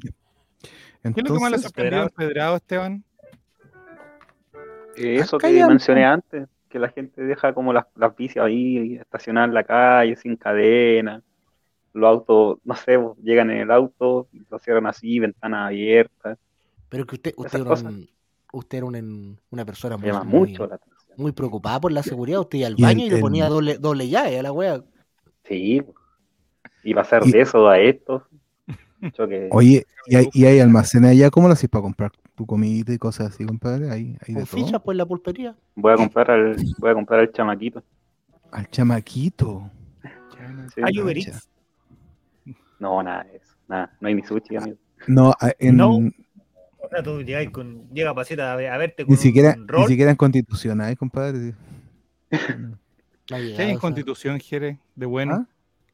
¿Qué es lo que más le sorprendió en Pedrado, Esteban? Eh, Eso Acá que ya- mencioné antes, que la gente deja como las, las bicis ahí estacionadas en la calle, sin cadena. Los autos, no sé, llegan en el auto, lo cierran así, ventana abierta. Pero que usted, usted un- usted era un- una persona muy, muy, mucho la atención. muy preocupada por la seguridad. Usted iba al baño y el- le el- ponía doble, doble llave a la wea. Sí, pues. y pasar Y- de eso a esto. Que... Oye, ¿y hay, y hay almacenes allá? ¿Cómo lo haces para comprar tu comida y cosas así, compadre? Hay, hay de Con todo. fichas por la pulpería. Voy a comprar al, voy a comprar al chamaquito. Al chamaquito. Sí. ¿Hay Uber. Eats? No, nada de eso. Nada, no hay ni sushi, amigo. No, en, No. Sea, tú llegas con, llega Pasita a, ver- a verte con ni, siquiera, un ni rol. siquiera en constitución hay, compadre. [LAUGHS] ¿Qué hay en Constitución, Jere, de bueno? ¿Ah?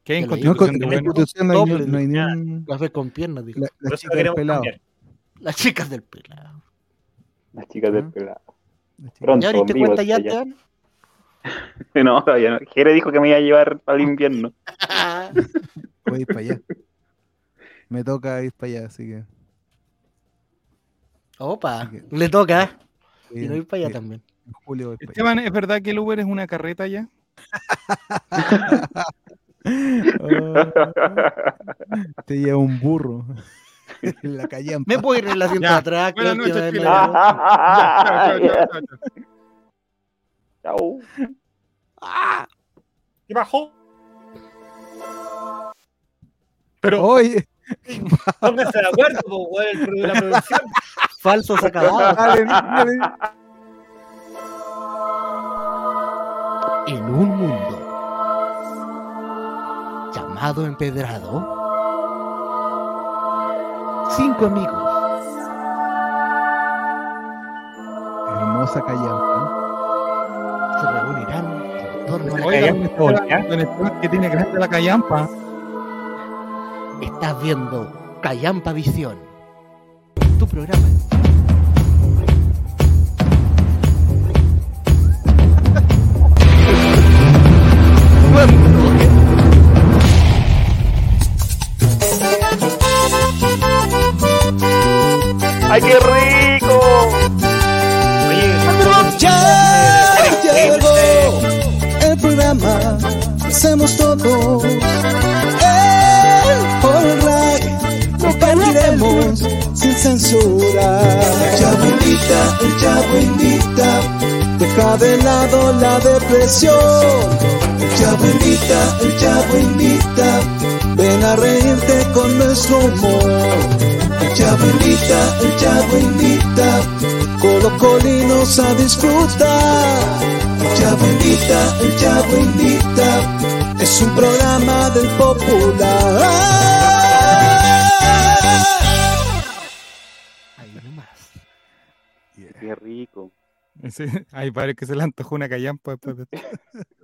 ¿Qué hay en Ya lo No, en Constitución de bueno? constitución no hay, ni- no hay ni un... Café con piernas, dijo. La, Por la eso chica del queremos pelado. Las chicas del pelado. Las chicas del Ah. pelado. Pronto, ¿Ya abriste vivo cuenta ya. Esteban? [LAUGHS] No, todavía no. Jere dijo que me iba a llevar para el invierno. [LAUGHS] Voy a ir para allá. Me toca ir para allá, así que... Opa, Así le toca. Y no ir para allá voy- también. En julio. Esteban, ¿es verdad que el Uber es una carreta ya? Ah, [LAUGHS] te lleva un burro. [LAUGHS] en la callampa. ¿Me puedo ir en Ya, de atrás? buenas que noches, me- Chile. [LAUGHS] Chao. Chao. ¿Qué bajó? Pero Oye, pónganse de acuerdo, po, el la producción. Falsos acabados. [LAUGHS] En un mundo llamado empedrado, cinco amigos hermosa callampa. se reunirán en torno a la callampa. que tiene grande la callampa. Estás viendo Callampa Visión, tu programa. [LAUGHS] ¡Ay, qué rico! Oye, Ya llegó el programa hacemos todos. El Alright, compartiremos sin censura. El Chavo invita, el Chavo invita, deja de lado la depresión. El Chavo invita, el Chavo invita, ven a reírte con nuestro humor. El Chavo invita, el Chavo invita, colocolinos a disfrutar. El Chavo invita, el Chavo invita, es un programa del popular. Ahí nomás. ¡Qué rico! Ese- Ay, parece que se le antojó una callampa después de. [LAUGHS] [LAUGHS]